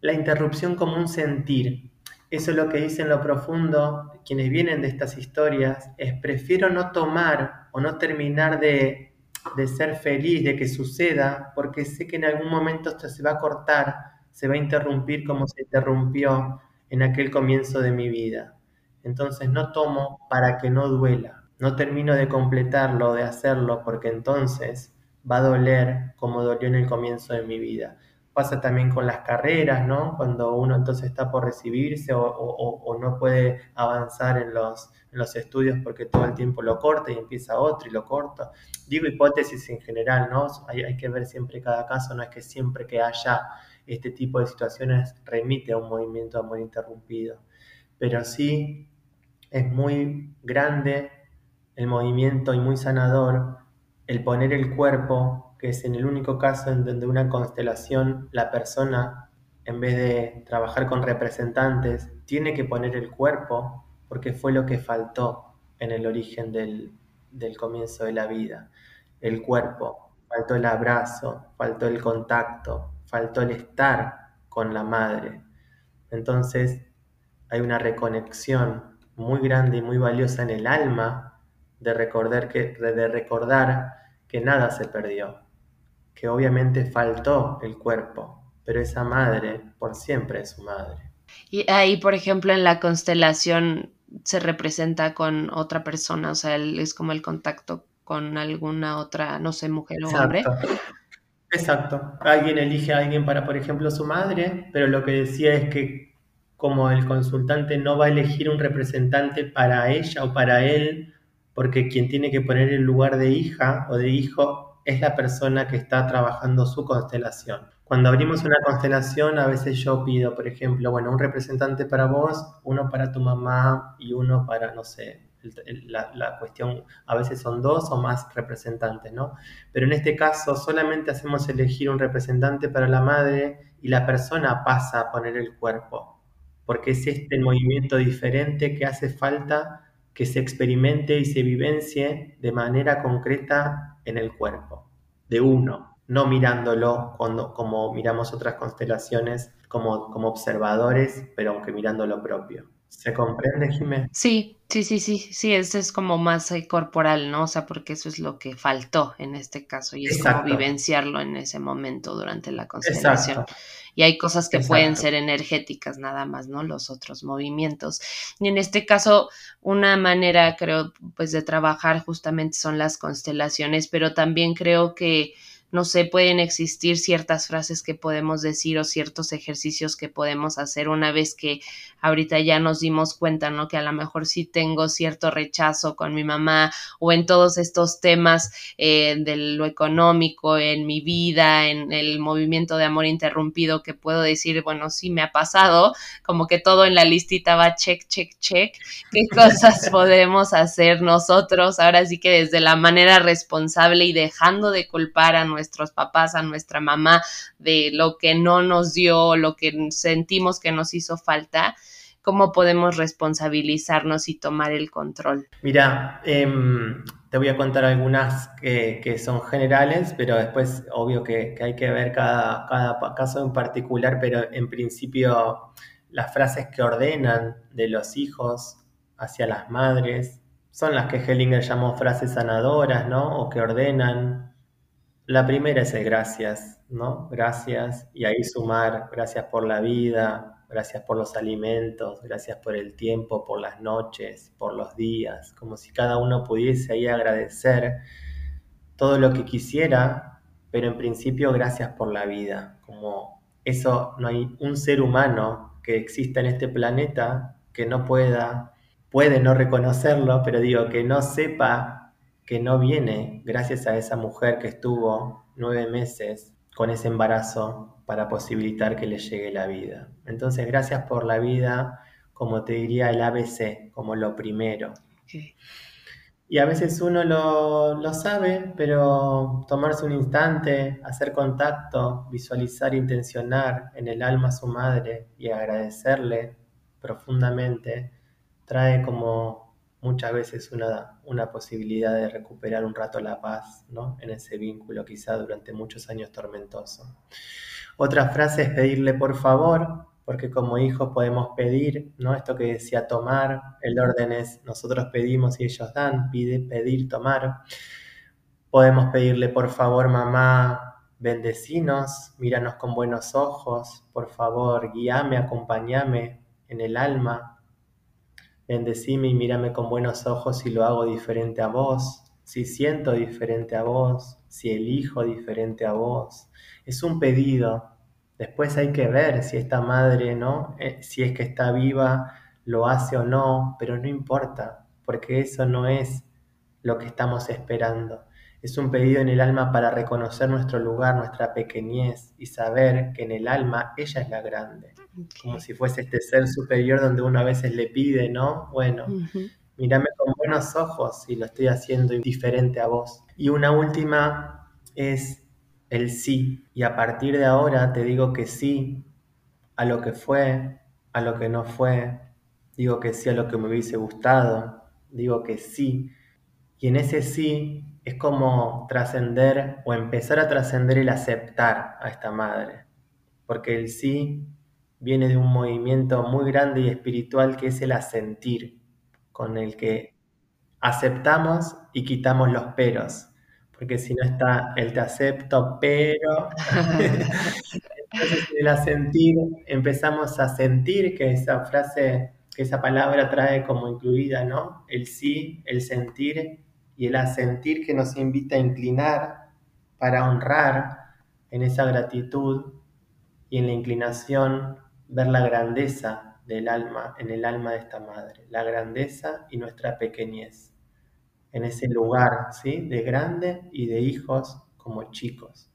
La interrupción como un sentir, eso es lo que dicen en lo profundo quienes vienen de estas historias, es prefiero no tomar o no terminar de, de ser feliz, de que suceda, porque sé que en algún momento esto se va a cortar, se va a interrumpir como se interrumpió en aquel comienzo de mi vida. Entonces no tomo para que no duela, no termino de completarlo, de hacerlo, porque entonces va a doler como dolió en el comienzo de mi vida pasa también con las carreras, ¿no? Cuando uno entonces está por recibirse o, no puede avanzar en los, en los, estudios porque todo el tiempo lo corta y empieza otro y lo corta. Digo hipótesis en general, ¿no? Hay, hay que ver siempre cada caso, no es que siempre que haya este tipo de situaciones remite a un movimiento de amor interrumpido, pero sí es muy grande el movimiento y muy sanador el poner el cuerpo que es en el único caso en donde una constelación, la persona, en vez de trabajar con representantes, tiene que poner el cuerpo, porque fue lo que faltó en el origen del, comienzo de la vida. El cuerpo, faltó el abrazo, faltó el contacto, faltó el estar con la madre. Entonces hay una reconexión muy grande y muy valiosa en el alma de recordar que, de recordar que nada se perdió, que obviamente faltó el cuerpo, pero esa madre por siempre es su madre. Y ahí, por ejemplo, en la constelación se representa con otra persona, o sea, es como el contacto con alguna otra, no sé, mujer o hombre. Exacto. Alguien elige a alguien para, por ejemplo, su madre, pero lo que decía es que como el consultante no va a elegir un representante para ella o para él, porque quien tiene que poner el lugar de hija o de hijo es la persona que está trabajando su constelación. Cuando abrimos una constelación, a veces yo pido, por ejemplo, bueno, un representante para vos, uno para tu mamá y uno para, no sé, la, cuestión, a veces son dos o más representantes, ¿no? Pero en este caso solamente hacemos elegir un representante para la madre y la persona pasa a poner el cuerpo, porque es este movimiento diferente que hace falta que se experimente y se vivencie de manera concreta en el cuerpo, de uno, no mirándolo cuando, como miramos otras constelaciones, como, como observadores, pero aunque mirando lo propio. ¿Se comprende, Jiménez? Sí, sí, sí, sí, sí, eso es como más corporal, ¿no? O sea, porque eso es lo que faltó en este caso y es como vivenciarlo en ese momento durante la constelación. Y hay cosas que pueden ser energéticas nada más, ¿no? Los otros movimientos. Y en este caso, una manera, creo, pues de trabajar justamente son las constelaciones, pero también creo que no sé, pueden existir ciertas frases que podemos decir o ciertos ejercicios que podemos hacer una vez que ahorita ya nos dimos cuenta, ¿no? Que a lo mejor sí tengo cierto rechazo con mi mamá o en todos estos temas eh, de lo económico, en mi vida, en el movimiento de amor interrumpido, que puedo decir, bueno, sí me ha pasado, como que todo en la listita va check, check, check. ¿Qué cosas podemos hacer nosotros? Ahora sí que desde la manera responsable y dejando de culpar a nuestra nuestros papás, a nuestra mamá, de lo que no nos dio, lo que sentimos que nos hizo falta, ¿cómo podemos responsabilizarnos y tomar el control? Mira, em, te voy a contar algunas que, son generales, pero después obvio que, hay que ver cada, cada caso en particular, pero en principio las frases que ordenan de los hijos hacia las madres son las que Hellinger llamó frases sanadoras, ¿no? O que ordenan la primera es el gracias, ¿no? Gracias y ahí sumar, gracias por la vida, gracias por los alimentos, gracias por el tiempo, por las noches, por los días, como si cada uno pudiese ahí agradecer todo lo que quisiera, pero en principio gracias por la vida, como eso no hay un ser humano que exista en este planeta que no pueda, puede no reconocerlo, pero digo, que no sepa que no viene gracias a esa mujer que estuvo nueve meses con ese embarazo para posibilitar que le llegue la vida. Entonces, gracias por la vida, como te diría el ABC, como lo primero. Y a veces uno lo, lo, sabe, pero tomarse un instante, hacer contacto, visualizar, intencionar en el alma a su madre y agradecerle profundamente, trae como muchas veces una, una posibilidad de recuperar un rato la paz ¿no? en ese vínculo, quizá durante muchos años tormentoso. Otra frase es pedirle por favor, porque como hijos podemos pedir, ¿no? Esto que decía tomar, el orden es nosotros pedimos y ellos dan, pide, pedir, tomar. Podemos pedirle por favor, mamá, bendecinos, míranos con buenos ojos, por favor, guíame, acompáñame en el alma, bendecime y mírame con buenos ojos si lo hago diferente a vos, si siento diferente a vos, si elijo diferente a vos. Es un pedido, Después hay que ver si esta madre, ¿no? Eh, si es que está viva, lo hace o no, pero no importa, porque eso no es lo que estamos esperando. Es un pedido en el alma para reconocer nuestro lugar, nuestra pequeñez y saber que en el alma ella es la grande. Como si fuese este ser superior donde uno a veces le pide, ¿no? Bueno, mírame con buenos ojos si lo estoy haciendo diferente a vos. Y una última es el sí. Y a partir de ahora te digo que sí a lo que fue, a lo que no fue. Digo que sí a lo que me hubiese gustado. Digo que sí. Y en ese sí es como trascender o empezar a trascender el aceptar a esta madre. Porque el sí viene de un movimiento muy grande y espiritual que es el asentir, con el que aceptamos y quitamos los peros porque si no está el te acepto, pero... Entonces, el asentir, empezamos a sentir que esa frase, que esa palabra trae como incluida, ¿no? El sí, el sentir y el asentir que nos invita a inclinar para honrar en esa gratitud y en la inclinación ver la grandeza del alma, en el alma de esta madre, la grandeza y nuestra pequeñez en ese lugar, ¿sí? De grande y de hijos como chicos.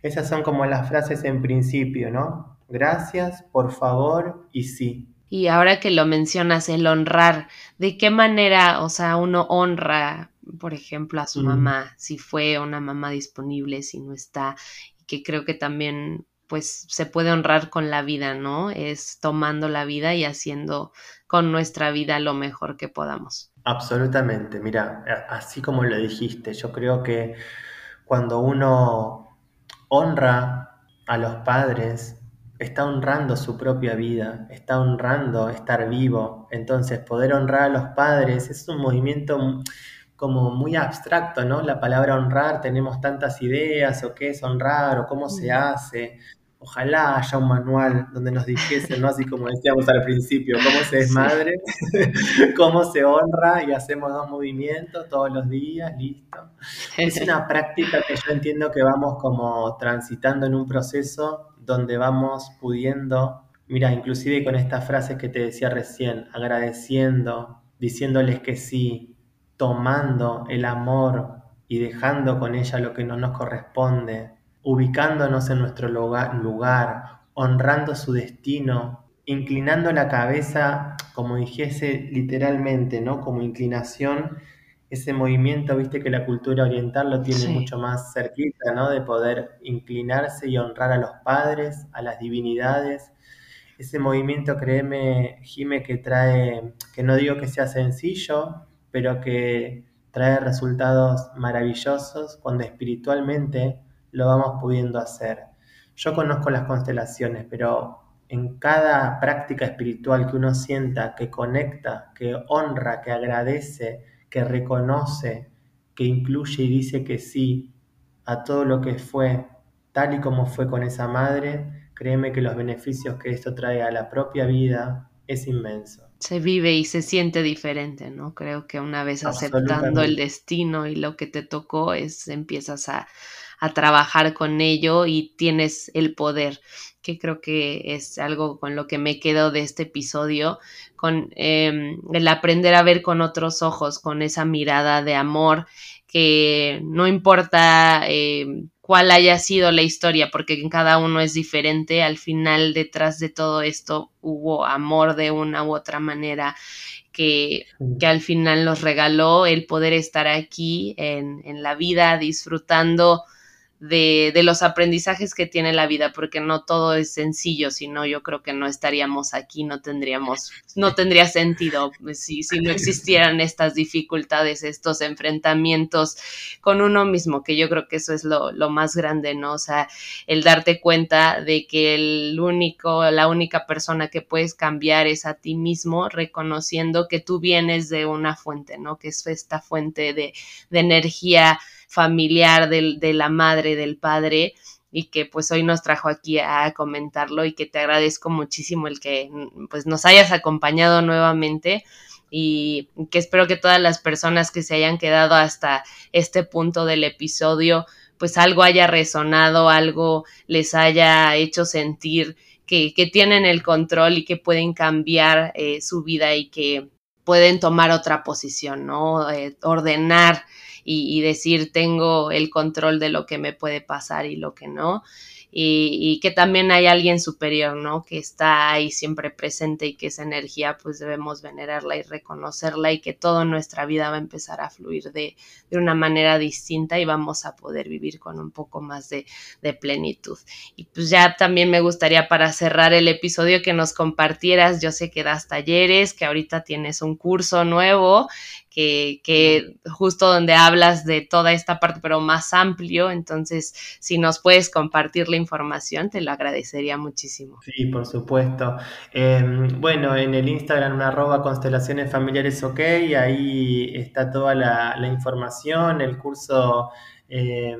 Esas son como las frases en principio, ¿no? Gracias, por favor y sí. Y ahora que lo mencionas, el honrar, ¿de qué manera, o sea, uno honra, por ejemplo, a su mamá, si fue una mamá disponible, si no está, y que creo que también, pues, se puede honrar con la vida, ¿no? Es tomando la vida y haciendo con nuestra vida lo mejor que podamos. Absolutamente, mira, así como lo dijiste, yo creo que cuando uno honra a los padres, está honrando su propia vida, está honrando estar vivo. Entonces, poder honrar a los padres es un movimiento como muy abstracto, ¿no? La palabra honrar, tenemos tantas ideas, o qué es honrar, o cómo se hace, Ojalá haya un manual donde nos dijesen, ¿no? Así como decíamos al principio, cómo se desmadre, cómo se honra y hacemos dos movimientos todos los días, listo. Es una práctica que yo entiendo que vamos como transitando en un proceso donde vamos pudiendo, mira, inclusive con estas frases que te decía recién, agradeciendo, diciéndoles que sí, tomando el amor y dejando con ella lo que no nos corresponde, ubicándonos en nuestro lugar, honrando su destino, inclinando la cabeza, como dijese literalmente, ¿no? Como inclinación, ese movimiento, viste que la cultura oriental lo tiene mucho más cerquita, ¿no? De poder inclinarse y honrar a los padres, a las divinidades. Ese movimiento, créeme, Jime, que trae, que no digo que sea sencillo, pero que trae resultados maravillosos cuando espiritualmente lo vamos pudiendo hacer. Yo conozco las constelaciones, pero en cada práctica espiritual que uno sienta, que conecta, que honra, que agradece, que reconoce, que incluye y dice que sí a todo lo que fue, tal y como fue con esa madre, créeme que los beneficios que esto trae a la propia vida es inmenso. Se vive y se siente diferente, ¿no? Creo que una vez aceptando el destino y lo que te tocó, es empiezas a, a trabajar con ello y tienes el poder, que creo que es algo con lo que me quedo de este episodio, con em, el aprender a ver con otros ojos, con esa mirada de amor que no importa eh, cuál haya sido la historia, porque en cada uno es diferente, al final detrás de todo esto hubo amor de una u otra manera que, que al final nos regaló el poder estar aquí en, en la vida disfrutando de, de, los aprendizajes que tiene la vida, porque no todo es sencillo, sino yo creo que no estaríamos aquí, no tendríamos, no tendría sentido pues, si, si no existieran estas dificultades, estos enfrentamientos con uno mismo, que yo creo que eso es lo, lo más grande, ¿no? O sea, el darte cuenta de que el único, la única persona que puedes cambiar es a ti mismo, reconociendo que tú vienes de una fuente, ¿no? Que es esta fuente de, de energía familiar de la madre, del padre, y que pues hoy nos trajo aquí a comentarlo y que te agradezco muchísimo el que pues nos hayas acompañado nuevamente y que espero que todas las personas que se hayan quedado hasta este punto del episodio pues algo haya resonado, algo les haya hecho sentir que, que tienen el control y que pueden cambiar eh, su vida y que pueden tomar otra posición, ¿no? Eh, ordenar y, decir tengo el control de lo que me puede pasar y lo que no y, que también hay alguien superior, ¿no? Que está ahí siempre presente y que esa energía pues debemos venerarla y reconocerla y que toda nuestra vida va a empezar a fluir de, de una manera distinta y vamos a poder vivir con un poco más de, de plenitud. Y pues ya también me gustaría para cerrar el episodio que nos compartieras, yo sé que das talleres, que ahorita tienes un curso nuevo que, que, justo donde hablas de toda esta parte, pero más amplio. Entonces, si nos puedes compartir la información, te lo agradecería muchísimo. Sí, por supuesto. Eh, bueno, en el Instagram, arroba constelaciones familiares ok, ahí está toda la, información, el curso. Eh,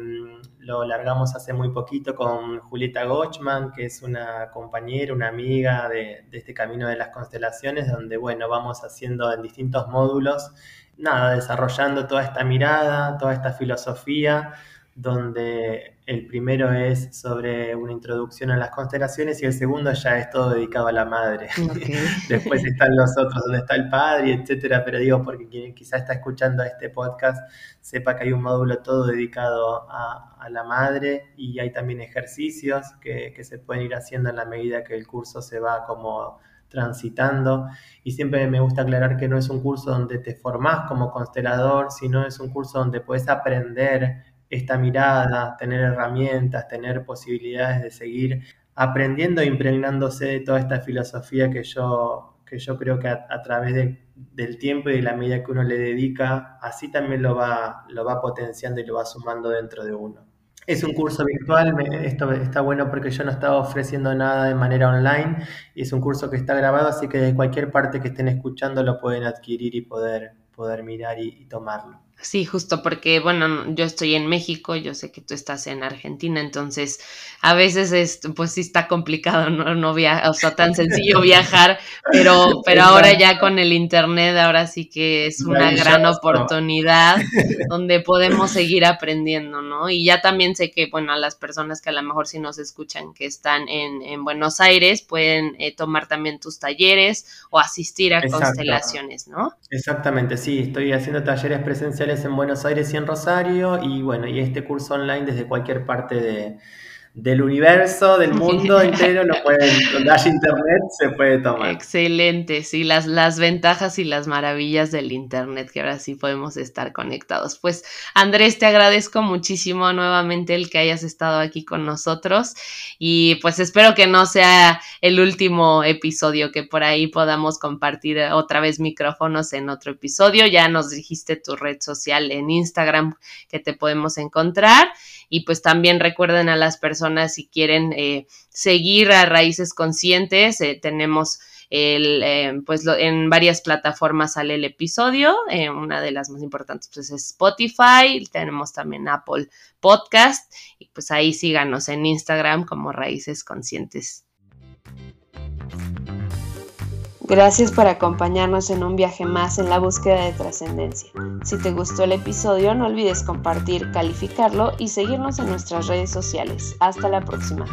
lo largamos hace muy poquito con Julieta Gochman, que es una compañera, una amiga de, de, este camino de las constelaciones, donde, bueno, vamos haciendo en distintos módulos, nada, desarrollando toda esta mirada, toda esta filosofía, donde el primero es sobre una introducción a las constelaciones y el segundo ya es todo dedicado a la madre. Okay. Después están los otros donde está el padre, etcétera, pero digo porque quien quizá está escuchando este podcast sepa que hay un módulo todo dedicado a, a la madre y hay también ejercicios que, que se pueden ir haciendo en la medida que el curso se va como transitando. Y siempre me gusta aclarar que no es un curso donde te formás como constelador, sino es un curso donde puedes aprender esta mirada, tener herramientas, tener posibilidades de seguir aprendiendo e impregnándose de toda esta filosofía que yo, que yo creo que a, través de, del tiempo y de la medida que uno le dedica, así también lo va, lo va potenciando y lo va sumando dentro de uno. Es un curso virtual, esto está bueno porque yo no estaba ofreciendo nada de manera online y es un curso que está grabado, así que de cualquier parte que estén escuchando lo pueden adquirir y poder, poder mirar y tomarlo. Sí, justo porque, bueno, yo estoy en México, yo sé que tú estás en Argentina, entonces a veces es, pues sí está complicado, no, no viajar, o sea, tan sencillo viajar, pero, pero ahora ya con el internet, ahora sí que es una gran oportunidad donde podemos seguir aprendiendo, ¿no? Y ya también sé que, bueno, a las personas que a lo mejor sí nos escuchan que están en, en Buenos Aires pueden eh, tomar también tus talleres o asistir a Exacto. constelaciones, ¿no? Exactamente, sí, estoy haciendo talleres presenciales en Buenos Aires y en Rosario, y bueno, y este curso online desde cualquier parte de, del universo, del mundo entero, lo pueden, donde haya internet se puede tomar. Excelente, sí, las, las ventajas y las maravillas del internet, que ahora sí podemos estar conectados. Pues Andrés, te agradezco muchísimo nuevamente el que hayas estado aquí con nosotros y pues espero que no sea el último episodio, que por ahí podamos compartir otra vez micrófonos en otro episodio. Ya nos dijiste tu red social en Instagram que te podemos encontrar y pues también recuerden a las personas si quieren eh, seguir a Raíces Conscientes, eh, tenemos el, eh, pues en varias plataformas sale el episodio, una de las más importantes pues es Spotify, tenemos también Apple Podcast y pues ahí síganos en Instagram como Raíces Conscientes. Gracias por acompañarnos en un viaje más en la búsqueda de trascendencia. Si te gustó el episodio, no olvides compartir, calificarlo y seguirnos en nuestras redes sociales. Hasta la próxima.